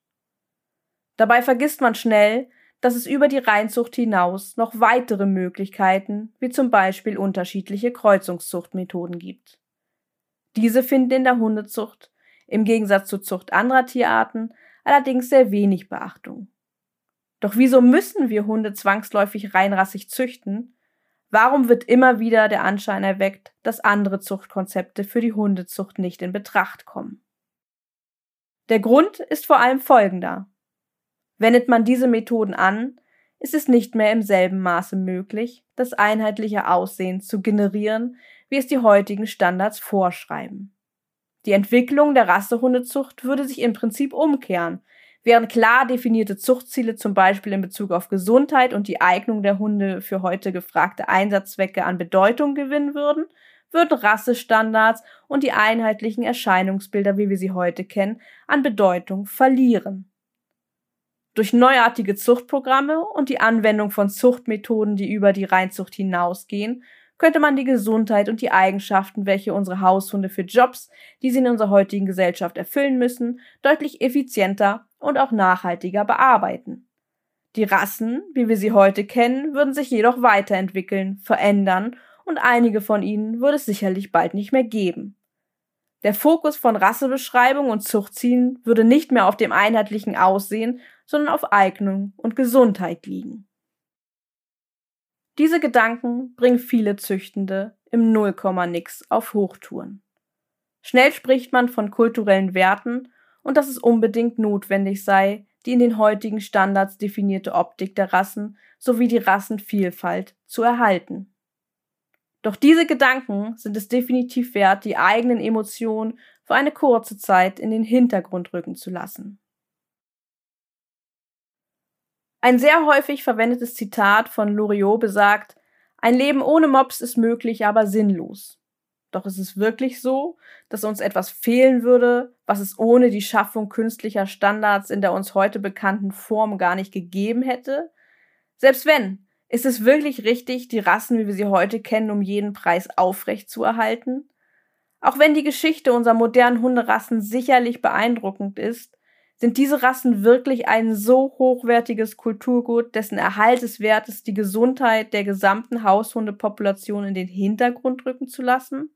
Dabei vergisst man schnell, dass es über die Reinzucht hinaus noch weitere Möglichkeiten, wie zum Beispiel unterschiedliche Kreuzungszuchtmethoden gibt. Diese finden in der Hundezucht im Gegensatz zur Zucht anderer Tierarten allerdings sehr wenig Beachtung. Doch wieso müssen wir Hunde zwangsläufig reinrassig züchten? Warum wird immer wieder der Anschein erweckt, dass andere Zuchtkonzepte für die Hundezucht nicht in Betracht kommen? Der Grund ist vor allem folgender. Wendet man diese Methoden an, ist es nicht mehr im selben Maße möglich, das einheitliche Aussehen zu generieren, wie es die heutigen Standards vorschreiben. Die Entwicklung der Rassehundezucht würde sich im Prinzip umkehren. Während klar definierte Zuchtziele zum Beispiel in Bezug auf Gesundheit und die Eignung der Hunde für heute gefragte Einsatzzwecke an Bedeutung gewinnen würden, würden Rassestandards und die einheitlichen Erscheinungsbilder, wie wir sie heute kennen, an Bedeutung verlieren. Durch neuartige Zuchtprogramme und die Anwendung von Zuchtmethoden, die über die Reinzucht hinausgehen, könnte man die Gesundheit und die Eigenschaften, welche unsere Haushunde für Jobs, die sie in unserer heutigen Gesellschaft erfüllen müssen, deutlich effizienter und auch nachhaltiger bearbeiten. Die Rassen, wie wir sie heute kennen, würden sich jedoch weiterentwickeln, verändern und einige von ihnen würde es sicherlich bald nicht mehr geben. Der Fokus von Rassebeschreibung und Zuchtzielen würde nicht mehr auf dem einheitlichen Aussehen, sondern auf Eignung und Gesundheit liegen. Diese Gedanken bringen viele Züchtende im Nullkomma-Nix auf Hochtouren. Schnell spricht man von kulturellen Werten und dass es unbedingt notwendig sei, die in den heutigen Standards definierte Optik der Rassen sowie die Rassenvielfalt zu erhalten. Doch diese Gedanken sind es definitiv wert, die eigenen Emotionen für eine kurze Zeit in den Hintergrund rücken zu lassen. Ein sehr häufig verwendetes Zitat von Loriot besagt, ein Leben ohne Mops ist möglich, aber sinnlos. Doch ist es wirklich so, dass uns etwas fehlen würde, was es ohne die Schaffung künstlicher Standards in der uns heute bekannten Form gar nicht gegeben hätte? Selbst wenn, ist es wirklich richtig, die Rassen, wie wir sie heute kennen, um jeden Preis aufrecht zu erhalten? Auch wenn die Geschichte unserer modernen Hunderassen sicherlich beeindruckend ist, sind diese Rassen wirklich ein so hochwertiges Kulturgut, dessen Erhalteswertes die Gesundheit der gesamten Haushundepopulation in den Hintergrund rücken zu lassen?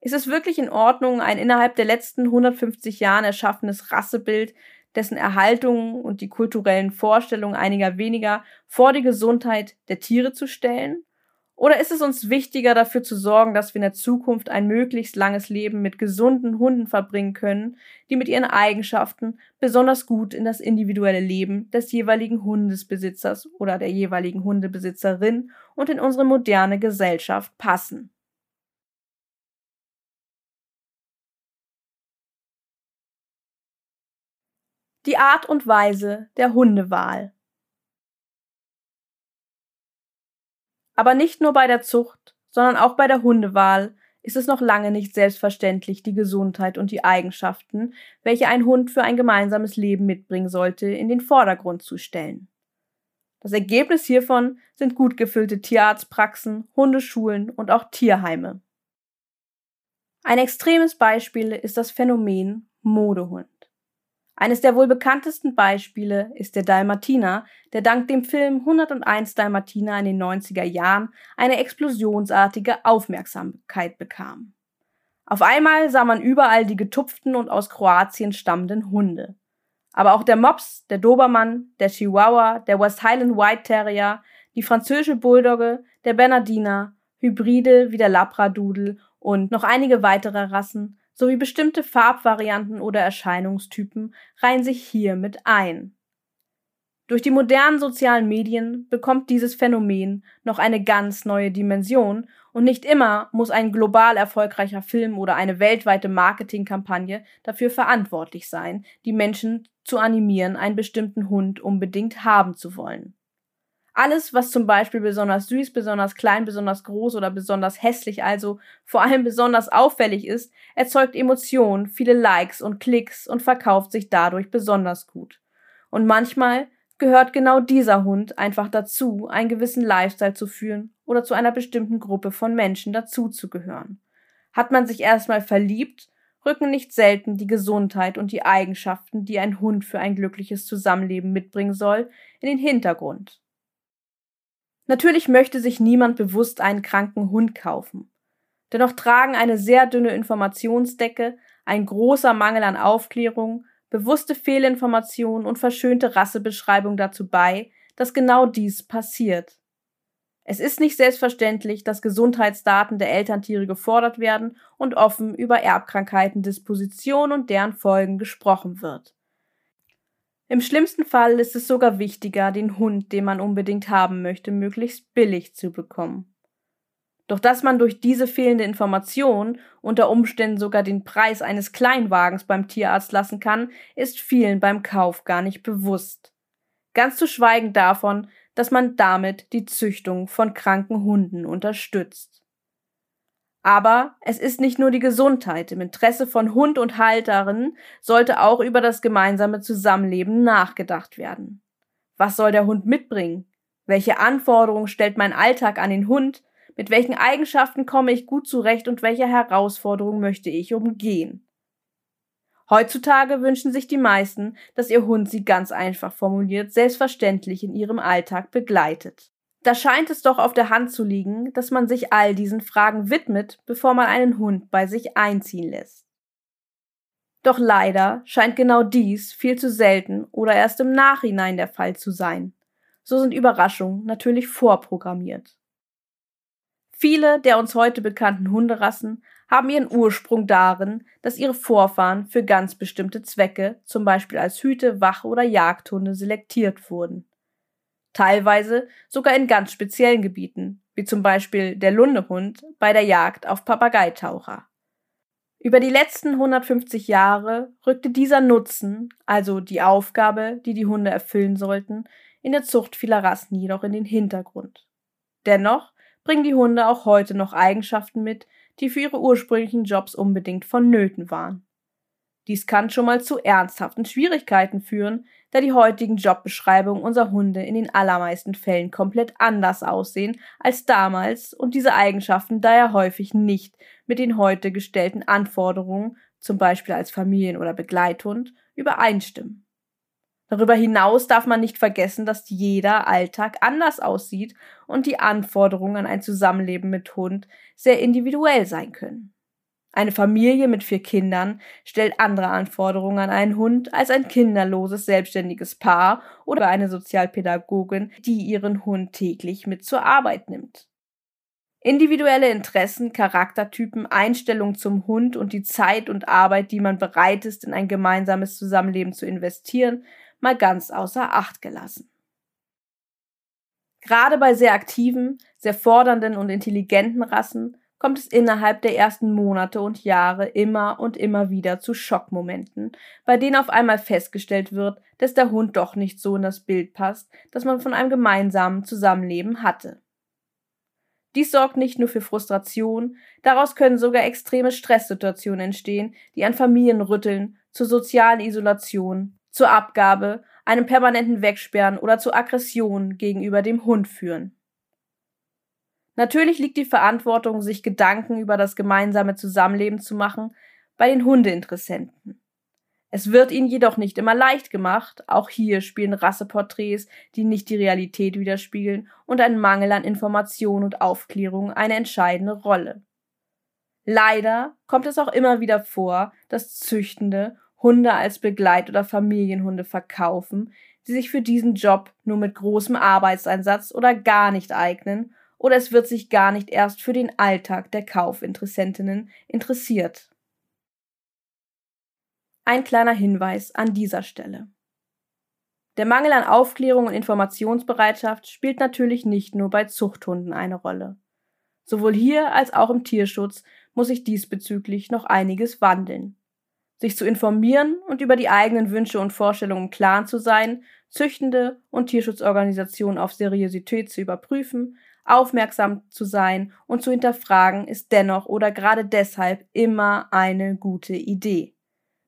Ist es wirklich in Ordnung, ein innerhalb der letzten 150 Jahren erschaffenes Rassebild, dessen Erhaltung und die kulturellen Vorstellungen einiger weniger vor die Gesundheit der Tiere zu stellen? Oder ist es uns wichtiger, dafür zu sorgen, dass wir in der Zukunft ein möglichst langes Leben mit gesunden Hunden verbringen können, die mit ihren Eigenschaften besonders gut in das individuelle Leben des jeweiligen Hundesbesitzers oder der jeweiligen Hundebesitzerin und in unsere moderne Gesellschaft passen? Die Art und Weise der Hundewahl Aber nicht nur bei der Zucht, sondern auch bei der Hundewahl ist es noch lange nicht selbstverständlich, die Gesundheit und die Eigenschaften, welche ein Hund für ein gemeinsames Leben mitbringen sollte, in den Vordergrund zu stellen. Das Ergebnis hiervon sind gut gefüllte Tierarztpraxen, Hundeschulen und auch Tierheime. Ein extremes Beispiel ist das Phänomen Modehund. Eines der wohl bekanntesten Beispiele ist der Dalmatiner, der dank dem Film 101 Dalmatiner in den 90er Jahren eine explosionsartige Aufmerksamkeit bekam. Auf einmal sah man überall die getupften und aus Kroatien stammenden Hunde. Aber auch der Mops, der Dobermann, der Chihuahua, der West Highland White Terrier, die französische Bulldogge, der Bernardiner, Hybride wie der Labradoodle und noch einige weitere Rassen sowie bestimmte Farbvarianten oder Erscheinungstypen reihen sich hier mit ein. Durch die modernen sozialen Medien bekommt dieses Phänomen noch eine ganz neue Dimension und nicht immer muss ein global erfolgreicher Film oder eine weltweite Marketingkampagne dafür verantwortlich sein, die Menschen zu animieren, einen bestimmten Hund unbedingt haben zu wollen. Alles, was zum Beispiel besonders süß, besonders klein, besonders groß oder besonders hässlich, also vor allem besonders auffällig ist, erzeugt Emotionen, viele Likes und Klicks und verkauft sich dadurch besonders gut. Und manchmal gehört genau dieser Hund einfach dazu, einen gewissen Lifestyle zu führen oder zu einer bestimmten Gruppe von Menschen dazuzugehören. Hat man sich erstmal verliebt, rücken nicht selten die Gesundheit und die Eigenschaften, die ein Hund für ein glückliches Zusammenleben mitbringen soll, in den Hintergrund. Natürlich möchte sich niemand bewusst einen kranken Hund kaufen. Dennoch tragen eine sehr dünne Informationsdecke, ein großer Mangel an Aufklärung, bewusste Fehlinformationen und verschönte Rassebeschreibung dazu bei, dass genau dies passiert. Es ist nicht selbstverständlich, dass Gesundheitsdaten der Elterntiere gefordert werden und offen über Erbkrankheiten, Disposition und deren Folgen gesprochen wird. Im schlimmsten Fall ist es sogar wichtiger, den Hund, den man unbedingt haben möchte, möglichst billig zu bekommen. Doch dass man durch diese fehlende Information unter Umständen sogar den Preis eines Kleinwagens beim Tierarzt lassen kann, ist vielen beim Kauf gar nicht bewusst. Ganz zu schweigen davon, dass man damit die Züchtung von kranken Hunden unterstützt. Aber es ist nicht nur die Gesundheit. Im Interesse von Hund und Halterin sollte auch über das gemeinsame Zusammenleben nachgedacht werden. Was soll der Hund mitbringen? Welche Anforderungen stellt mein Alltag an den Hund? Mit welchen Eigenschaften komme ich gut zurecht und welche Herausforderungen möchte ich umgehen? Heutzutage wünschen sich die meisten, dass ihr Hund sie ganz einfach formuliert selbstverständlich in ihrem Alltag begleitet. Da scheint es doch auf der Hand zu liegen, dass man sich all diesen Fragen widmet, bevor man einen Hund bei sich einziehen lässt. Doch leider scheint genau dies viel zu selten oder erst im Nachhinein der Fall zu sein. So sind Überraschungen natürlich vorprogrammiert. Viele der uns heute bekannten Hunderassen haben ihren Ursprung darin, dass ihre Vorfahren für ganz bestimmte Zwecke, zum Beispiel als Hüte, Wach- oder Jagdhunde, selektiert wurden teilweise sogar in ganz speziellen Gebieten, wie zum Beispiel der Lundehund bei der Jagd auf Papageitaucher. Über die letzten 150 Jahre rückte dieser Nutzen, also die Aufgabe, die die Hunde erfüllen sollten, in der Zucht vieler Rassen jedoch in den Hintergrund. Dennoch bringen die Hunde auch heute noch Eigenschaften mit, die für ihre ursprünglichen Jobs unbedingt vonnöten waren. Dies kann schon mal zu ernsthaften Schwierigkeiten führen, da die heutigen Jobbeschreibungen unserer Hunde in den allermeisten Fällen komplett anders aussehen als damals und diese Eigenschaften daher häufig nicht mit den heute gestellten Anforderungen, zum Beispiel als Familien- oder Begleithund, übereinstimmen. Darüber hinaus darf man nicht vergessen, dass jeder Alltag anders aussieht und die Anforderungen an ein Zusammenleben mit Hund sehr individuell sein können. Eine Familie mit vier Kindern stellt andere Anforderungen an einen Hund als ein kinderloses, selbstständiges Paar oder eine Sozialpädagogin, die ihren Hund täglich mit zur Arbeit nimmt. Individuelle Interessen, Charaktertypen, Einstellung zum Hund und die Zeit und Arbeit, die man bereit ist, in ein gemeinsames Zusammenleben zu investieren, mal ganz außer Acht gelassen. Gerade bei sehr aktiven, sehr fordernden und intelligenten Rassen kommt es innerhalb der ersten Monate und Jahre immer und immer wieder zu Schockmomenten, bei denen auf einmal festgestellt wird, dass der Hund doch nicht so in das Bild passt, das man von einem gemeinsamen Zusammenleben hatte. Dies sorgt nicht nur für Frustration, daraus können sogar extreme Stresssituationen entstehen, die an Familien rütteln, zur sozialen Isolation, zur Abgabe, einem permanenten Wegsperren oder zur Aggression gegenüber dem Hund führen. Natürlich liegt die Verantwortung, sich Gedanken über das gemeinsame Zusammenleben zu machen, bei den Hundeinteressenten. Es wird ihnen jedoch nicht immer leicht gemacht. Auch hier spielen Rasseporträts, die nicht die Realität widerspiegeln, und ein Mangel an Information und Aufklärung eine entscheidende Rolle. Leider kommt es auch immer wieder vor, dass Züchtende Hunde als Begleit- oder Familienhunde verkaufen, die sich für diesen Job nur mit großem Arbeitseinsatz oder gar nicht eignen, oder es wird sich gar nicht erst für den Alltag der Kaufinteressentinnen interessiert. Ein kleiner Hinweis an dieser Stelle. Der Mangel an Aufklärung und Informationsbereitschaft spielt natürlich nicht nur bei Zuchthunden eine Rolle. Sowohl hier als auch im Tierschutz muss sich diesbezüglich noch einiges wandeln. Sich zu informieren und über die eigenen Wünsche und Vorstellungen im Klaren zu sein, Züchtende und Tierschutzorganisationen auf Seriosität zu überprüfen, aufmerksam zu sein und zu hinterfragen, ist dennoch oder gerade deshalb immer eine gute Idee.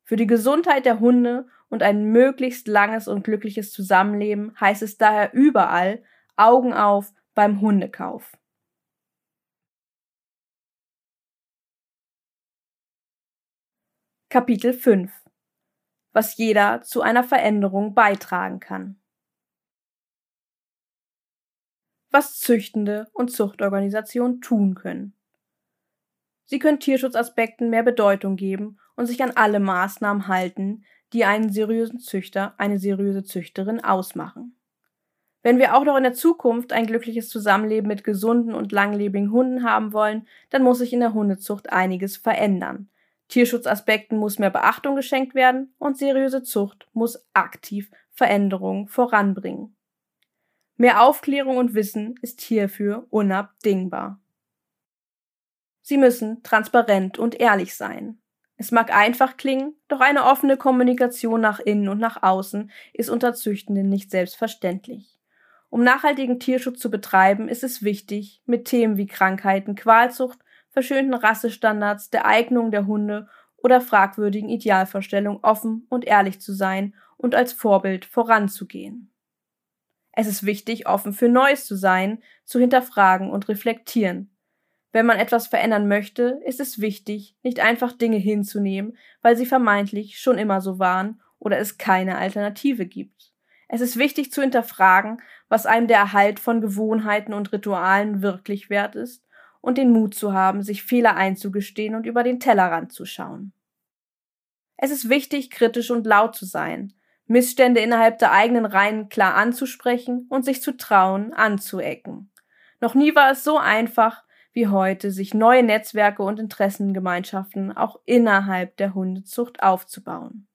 Für die Gesundheit der Hunde und ein möglichst langes und glückliches Zusammenleben heißt es daher überall Augen auf beim Hundekauf. Kapitel 5 Was jeder zu einer Veränderung beitragen kann. Was Züchtende und Zuchtorganisationen tun können. Sie können Tierschutzaspekten mehr Bedeutung geben und sich an alle Maßnahmen halten, die einen seriösen Züchter, eine seriöse Züchterin ausmachen. Wenn wir auch noch in der Zukunft ein glückliches Zusammenleben mit gesunden und langlebigen Hunden haben wollen, dann muss sich in der Hundezucht einiges verändern. Tierschutzaspekten muss mehr Beachtung geschenkt werden und seriöse Zucht muss aktiv Veränderungen voranbringen. Mehr Aufklärung und Wissen ist hierfür unabdingbar. Sie müssen transparent und ehrlich sein. Es mag einfach klingen, doch eine offene Kommunikation nach innen und nach außen ist unter Züchtenden nicht selbstverständlich. Um nachhaltigen Tierschutz zu betreiben, ist es wichtig, mit Themen wie Krankheiten, Qualzucht, verschönten Rassestandards, der Eignung der Hunde oder fragwürdigen Idealvorstellungen offen und ehrlich zu sein und als Vorbild voranzugehen. Es ist wichtig, offen für Neues zu sein, zu hinterfragen und reflektieren, wenn man etwas verändern möchte, ist es wichtig, nicht einfach Dinge hinzunehmen, weil sie vermeintlich schon immer so waren oder es keine Alternative gibt. Es ist wichtig zu hinterfragen, was einem der Erhalt von Gewohnheiten und Ritualen wirklich wert ist und den Mut zu haben, sich Fehler einzugestehen und über den Tellerrand zu schauen. Es ist wichtig, kritisch und laut zu sein, Missstände innerhalb der eigenen Reihen klar anzusprechen und sich zu trauen, anzuecken. Noch nie war es so einfach, wie heute, sich neue Netzwerke und Interessengemeinschaften auch innerhalb der Hundezucht aufzubauen.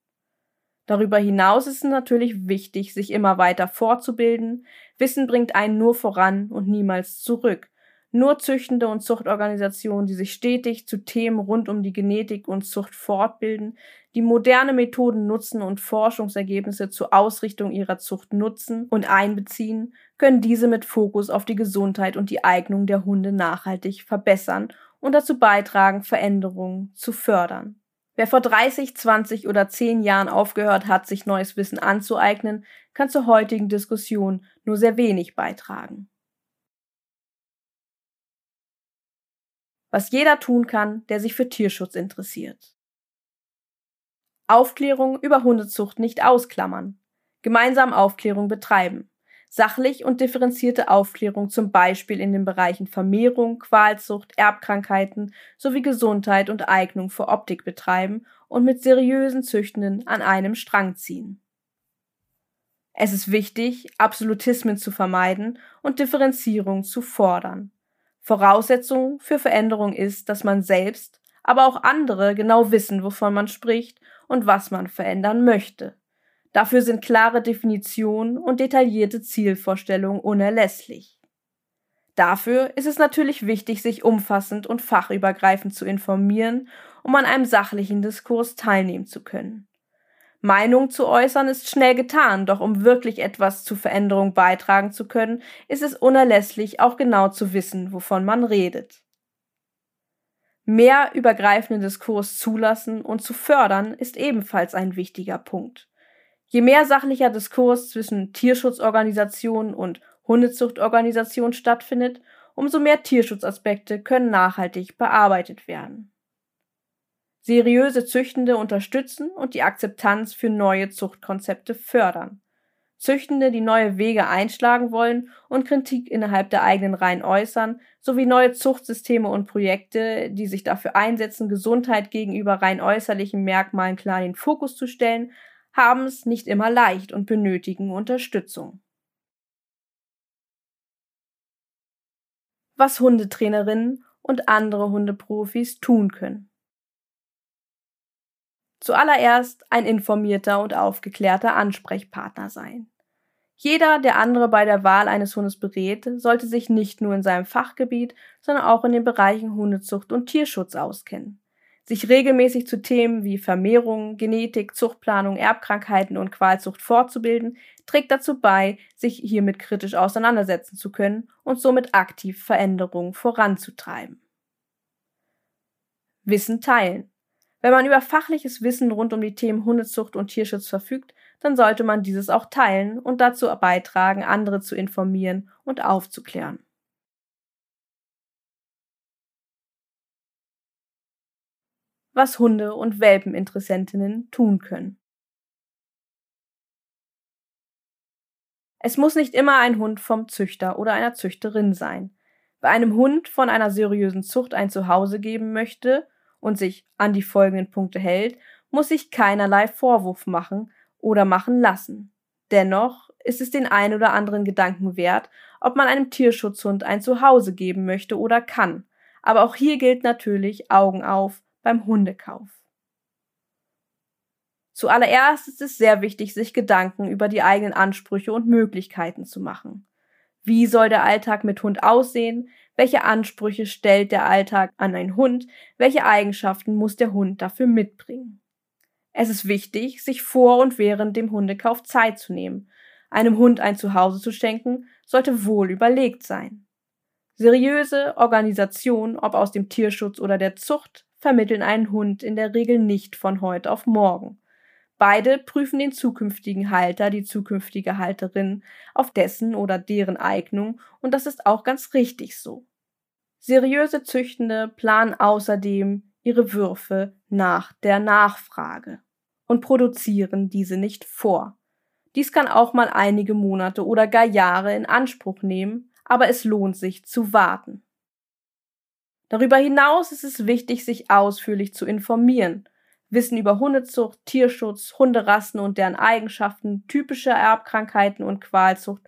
Darüber hinaus ist es natürlich wichtig, sich immer weiter fortzubilden. Wissen bringt einen nur voran und niemals zurück. Nur Züchtende und Zuchtorganisationen, die sich stetig zu Themen rund um die Genetik und Zucht fortbilden, die moderne Methoden nutzen und Forschungsergebnisse zur Ausrichtung ihrer Zucht nutzen und einbeziehen, können diese mit Fokus auf die Gesundheit und die Eignung der Hunde nachhaltig verbessern und dazu beitragen, Veränderungen zu fördern. Wer vor 30, 20 oder 10 Jahren aufgehört hat, sich neues Wissen anzueignen, kann zur heutigen Diskussion nur sehr wenig beitragen. Was jeder tun kann, der sich für Tierschutz interessiert. Aufklärung über Hundezucht nicht ausklammern. Gemeinsam Aufklärung betreiben. Sachlich und differenzierte Aufklärung zum Beispiel in den Bereichen Vermehrung, Qualzucht, Erbkrankheiten sowie Gesundheit und Eignung vor Optik betreiben und mit seriösen Züchtenden an einem Strang ziehen. Es ist wichtig, Absolutismen zu vermeiden und Differenzierung zu fordern. Voraussetzung für Veränderung ist, dass man selbst, aber auch andere genau wissen, wovon man spricht und was man verändern möchte. Dafür sind klare Definitionen und detaillierte Zielvorstellungen unerlässlich. Dafür ist es natürlich wichtig, sich umfassend und fachübergreifend zu informieren, um an einem sachlichen Diskurs teilnehmen zu können. Meinung zu äußern ist schnell getan, doch um wirklich etwas zur Veränderung beitragen zu können, ist es unerlässlich, auch genau zu wissen, wovon man redet. Mehr übergreifenden Diskurs zulassen und zu fördern ist ebenfalls ein wichtiger Punkt. Je mehr sachlicher Diskurs zwischen Tierschutzorganisationen und Hundezuchtorganisationen stattfindet, umso mehr Tierschutzaspekte können nachhaltig bearbeitet werden seriöse Züchtende unterstützen und die Akzeptanz für neue Zuchtkonzepte fördern. Züchtende, die neue Wege einschlagen wollen und Kritik innerhalb der eigenen Reihen äußern, sowie neue Zuchtsysteme und Projekte, die sich dafür einsetzen, Gesundheit gegenüber rein äußerlichen Merkmalen klar in den Fokus zu stellen, haben es nicht immer leicht und benötigen Unterstützung. Was Hundetrainerinnen und andere Hundeprofis tun können. Zuallererst ein informierter und aufgeklärter Ansprechpartner sein. Jeder, der andere bei der Wahl eines Hundes berät, sollte sich nicht nur in seinem Fachgebiet, sondern auch in den Bereichen Hundezucht und Tierschutz auskennen. Sich regelmäßig zu Themen wie Vermehrung, Genetik, Zuchtplanung, Erbkrankheiten und Qualzucht fortzubilden, trägt dazu bei, sich hiermit kritisch auseinandersetzen zu können und somit aktiv Veränderungen voranzutreiben. Wissen teilen. Wenn man über fachliches Wissen rund um die Themen Hundezucht und Tierschutz verfügt, dann sollte man dieses auch teilen und dazu beitragen, andere zu informieren und aufzuklären. Was Hunde- und Welpeninteressentinnen tun können. Es muss nicht immer ein Hund vom Züchter oder einer Züchterin sein. Wer einem Hund von einer seriösen Zucht ein Zuhause geben möchte und sich an die folgenden Punkte hält, muss sich keinerlei Vorwurf machen oder machen lassen. Dennoch ist es den ein oder anderen Gedanken wert, ob man einem Tierschutzhund ein Zuhause geben möchte oder kann. Aber auch hier gilt natürlich Augen auf beim Hundekauf. Zuallererst ist es sehr wichtig, sich Gedanken über die eigenen Ansprüche und Möglichkeiten zu machen. Wie soll der Alltag mit Hund aussehen? Welche Ansprüche stellt der Alltag an einen Hund? Welche Eigenschaften muss der Hund dafür mitbringen? Es ist wichtig, sich vor und während dem Hundekauf Zeit zu nehmen. Einem Hund ein Zuhause zu schenken, sollte wohl überlegt sein. Seriöse Organisationen, ob aus dem Tierschutz oder der Zucht, vermitteln einen Hund in der Regel nicht von heute auf morgen. Beide prüfen den zukünftigen Halter, die zukünftige Halterin auf dessen oder deren Eignung und das ist auch ganz richtig so. Seriöse Züchtende planen außerdem ihre Würfe nach der Nachfrage und produzieren diese nicht vor. Dies kann auch mal einige Monate oder gar Jahre in Anspruch nehmen, aber es lohnt sich zu warten. Darüber hinaus ist es wichtig, sich ausführlich zu informieren Wissen über Hundezucht, Tierschutz, Hunderassen und deren Eigenschaften, typische Erbkrankheiten und Qualzucht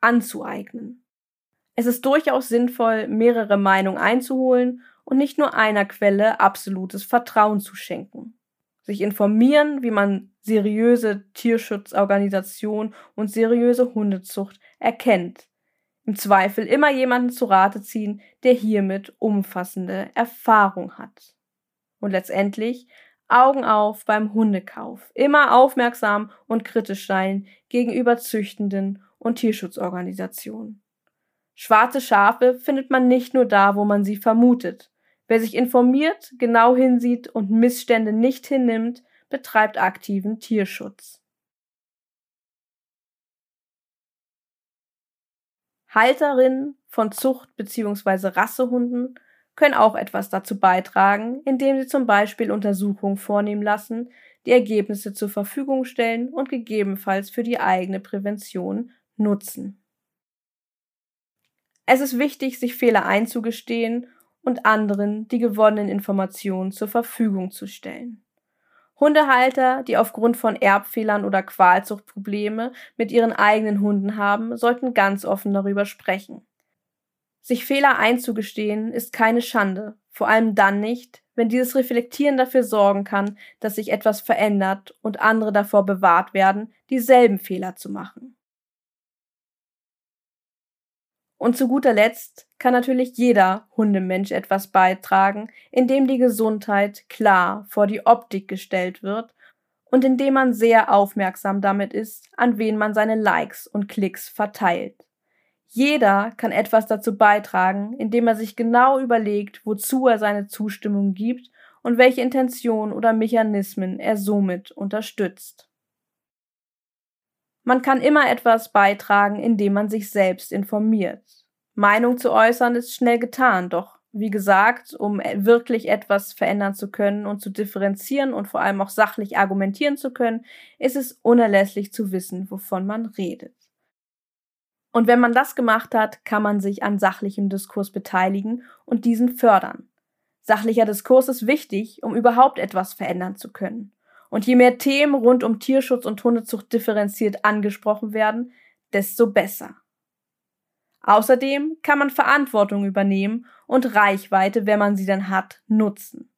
anzueignen. Es ist durchaus sinnvoll, mehrere Meinungen einzuholen und nicht nur einer Quelle absolutes Vertrauen zu schenken. Sich informieren, wie man seriöse Tierschutzorganisation und seriöse Hundezucht erkennt. Im Zweifel immer jemanden zu Rate ziehen, der hiermit umfassende Erfahrung hat. Und letztendlich Augen auf beim Hundekauf. Immer aufmerksam und kritisch sein gegenüber Züchtenden und Tierschutzorganisationen. Schwarze Schafe findet man nicht nur da, wo man sie vermutet. Wer sich informiert, genau hinsieht und Missstände nicht hinnimmt, betreibt aktiven Tierschutz. Halterinnen von Zucht- bzw. Rassehunden können auch etwas dazu beitragen, indem sie zum Beispiel Untersuchungen vornehmen lassen, die Ergebnisse zur Verfügung stellen und gegebenenfalls für die eigene Prävention nutzen. Es ist wichtig, sich Fehler einzugestehen und anderen die gewonnenen Informationen zur Verfügung zu stellen. Hundehalter, die aufgrund von Erbfehlern oder Qualzuchtprobleme mit ihren eigenen Hunden haben, sollten ganz offen darüber sprechen. Sich Fehler einzugestehen ist keine Schande, vor allem dann nicht, wenn dieses Reflektieren dafür sorgen kann, dass sich etwas verändert und andere davor bewahrt werden, dieselben Fehler zu machen. Und zu guter Letzt kann natürlich jeder Hundemensch etwas beitragen, indem die Gesundheit klar vor die Optik gestellt wird und indem man sehr aufmerksam damit ist, an wen man seine Likes und Klicks verteilt. Jeder kann etwas dazu beitragen, indem er sich genau überlegt, wozu er seine Zustimmung gibt und welche Intention oder Mechanismen er somit unterstützt. Man kann immer etwas beitragen, indem man sich selbst informiert. Meinung zu äußern ist schnell getan, doch wie gesagt, um wirklich etwas verändern zu können und zu differenzieren und vor allem auch sachlich argumentieren zu können, ist es unerlässlich zu wissen, wovon man redet. Und wenn man das gemacht hat, kann man sich an sachlichem Diskurs beteiligen und diesen fördern. Sachlicher Diskurs ist wichtig, um überhaupt etwas verändern zu können. Und je mehr Themen rund um Tierschutz und Hundezucht differenziert angesprochen werden, desto besser. Außerdem kann man Verantwortung übernehmen und Reichweite, wenn man sie dann hat, nutzen.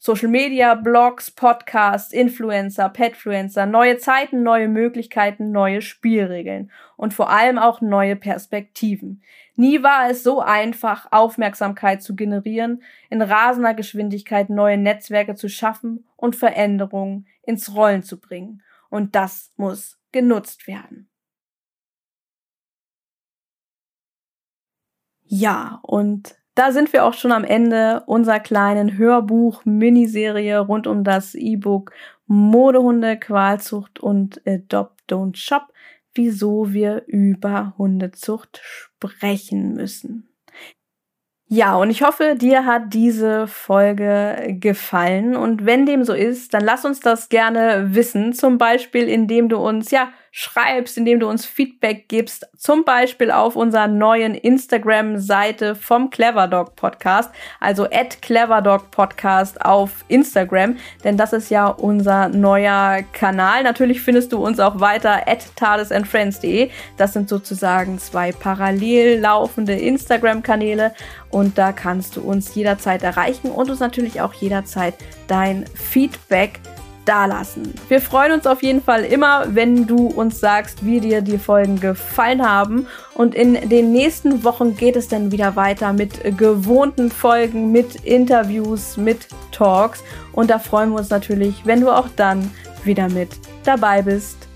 Social Media, Blogs, Podcasts, Influencer, Petfluencer, neue Zeiten, neue Möglichkeiten, neue Spielregeln und vor allem auch neue Perspektiven. Nie war es so einfach, Aufmerksamkeit zu generieren, in rasender Geschwindigkeit neue Netzwerke zu schaffen und Veränderungen ins Rollen zu bringen. Und das muss genutzt werden. Ja, und da sind wir auch schon am Ende unserer kleinen Hörbuch-Miniserie rund um das E-Book Modehunde, Qualzucht und Adopt Don't Shop, wieso wir über Hundezucht sprechen müssen. Ja, und ich hoffe, dir hat diese Folge gefallen. Und wenn dem so ist, dann lass uns das gerne wissen. Zum Beispiel, indem du uns, ja, schreibst, indem du uns Feedback gibst, zum Beispiel auf unserer neuen Instagram-Seite vom Cleverdog Podcast, also at Cleverdog Podcast auf Instagram, denn das ist ja unser neuer Kanal. Natürlich findest du uns auch weiter at tadesandfriends.de. Das sind sozusagen zwei parallel laufende Instagram-Kanäle und da kannst du uns jederzeit erreichen und uns natürlich auch jederzeit dein Feedback dalassen. Wir freuen uns auf jeden Fall immer, wenn du uns sagst, wie dir die Folgen gefallen haben. Und in den nächsten Wochen geht es dann wieder weiter mit gewohnten Folgen, mit Interviews, mit Talks. Und da freuen wir uns natürlich, wenn du auch dann wieder mit dabei bist.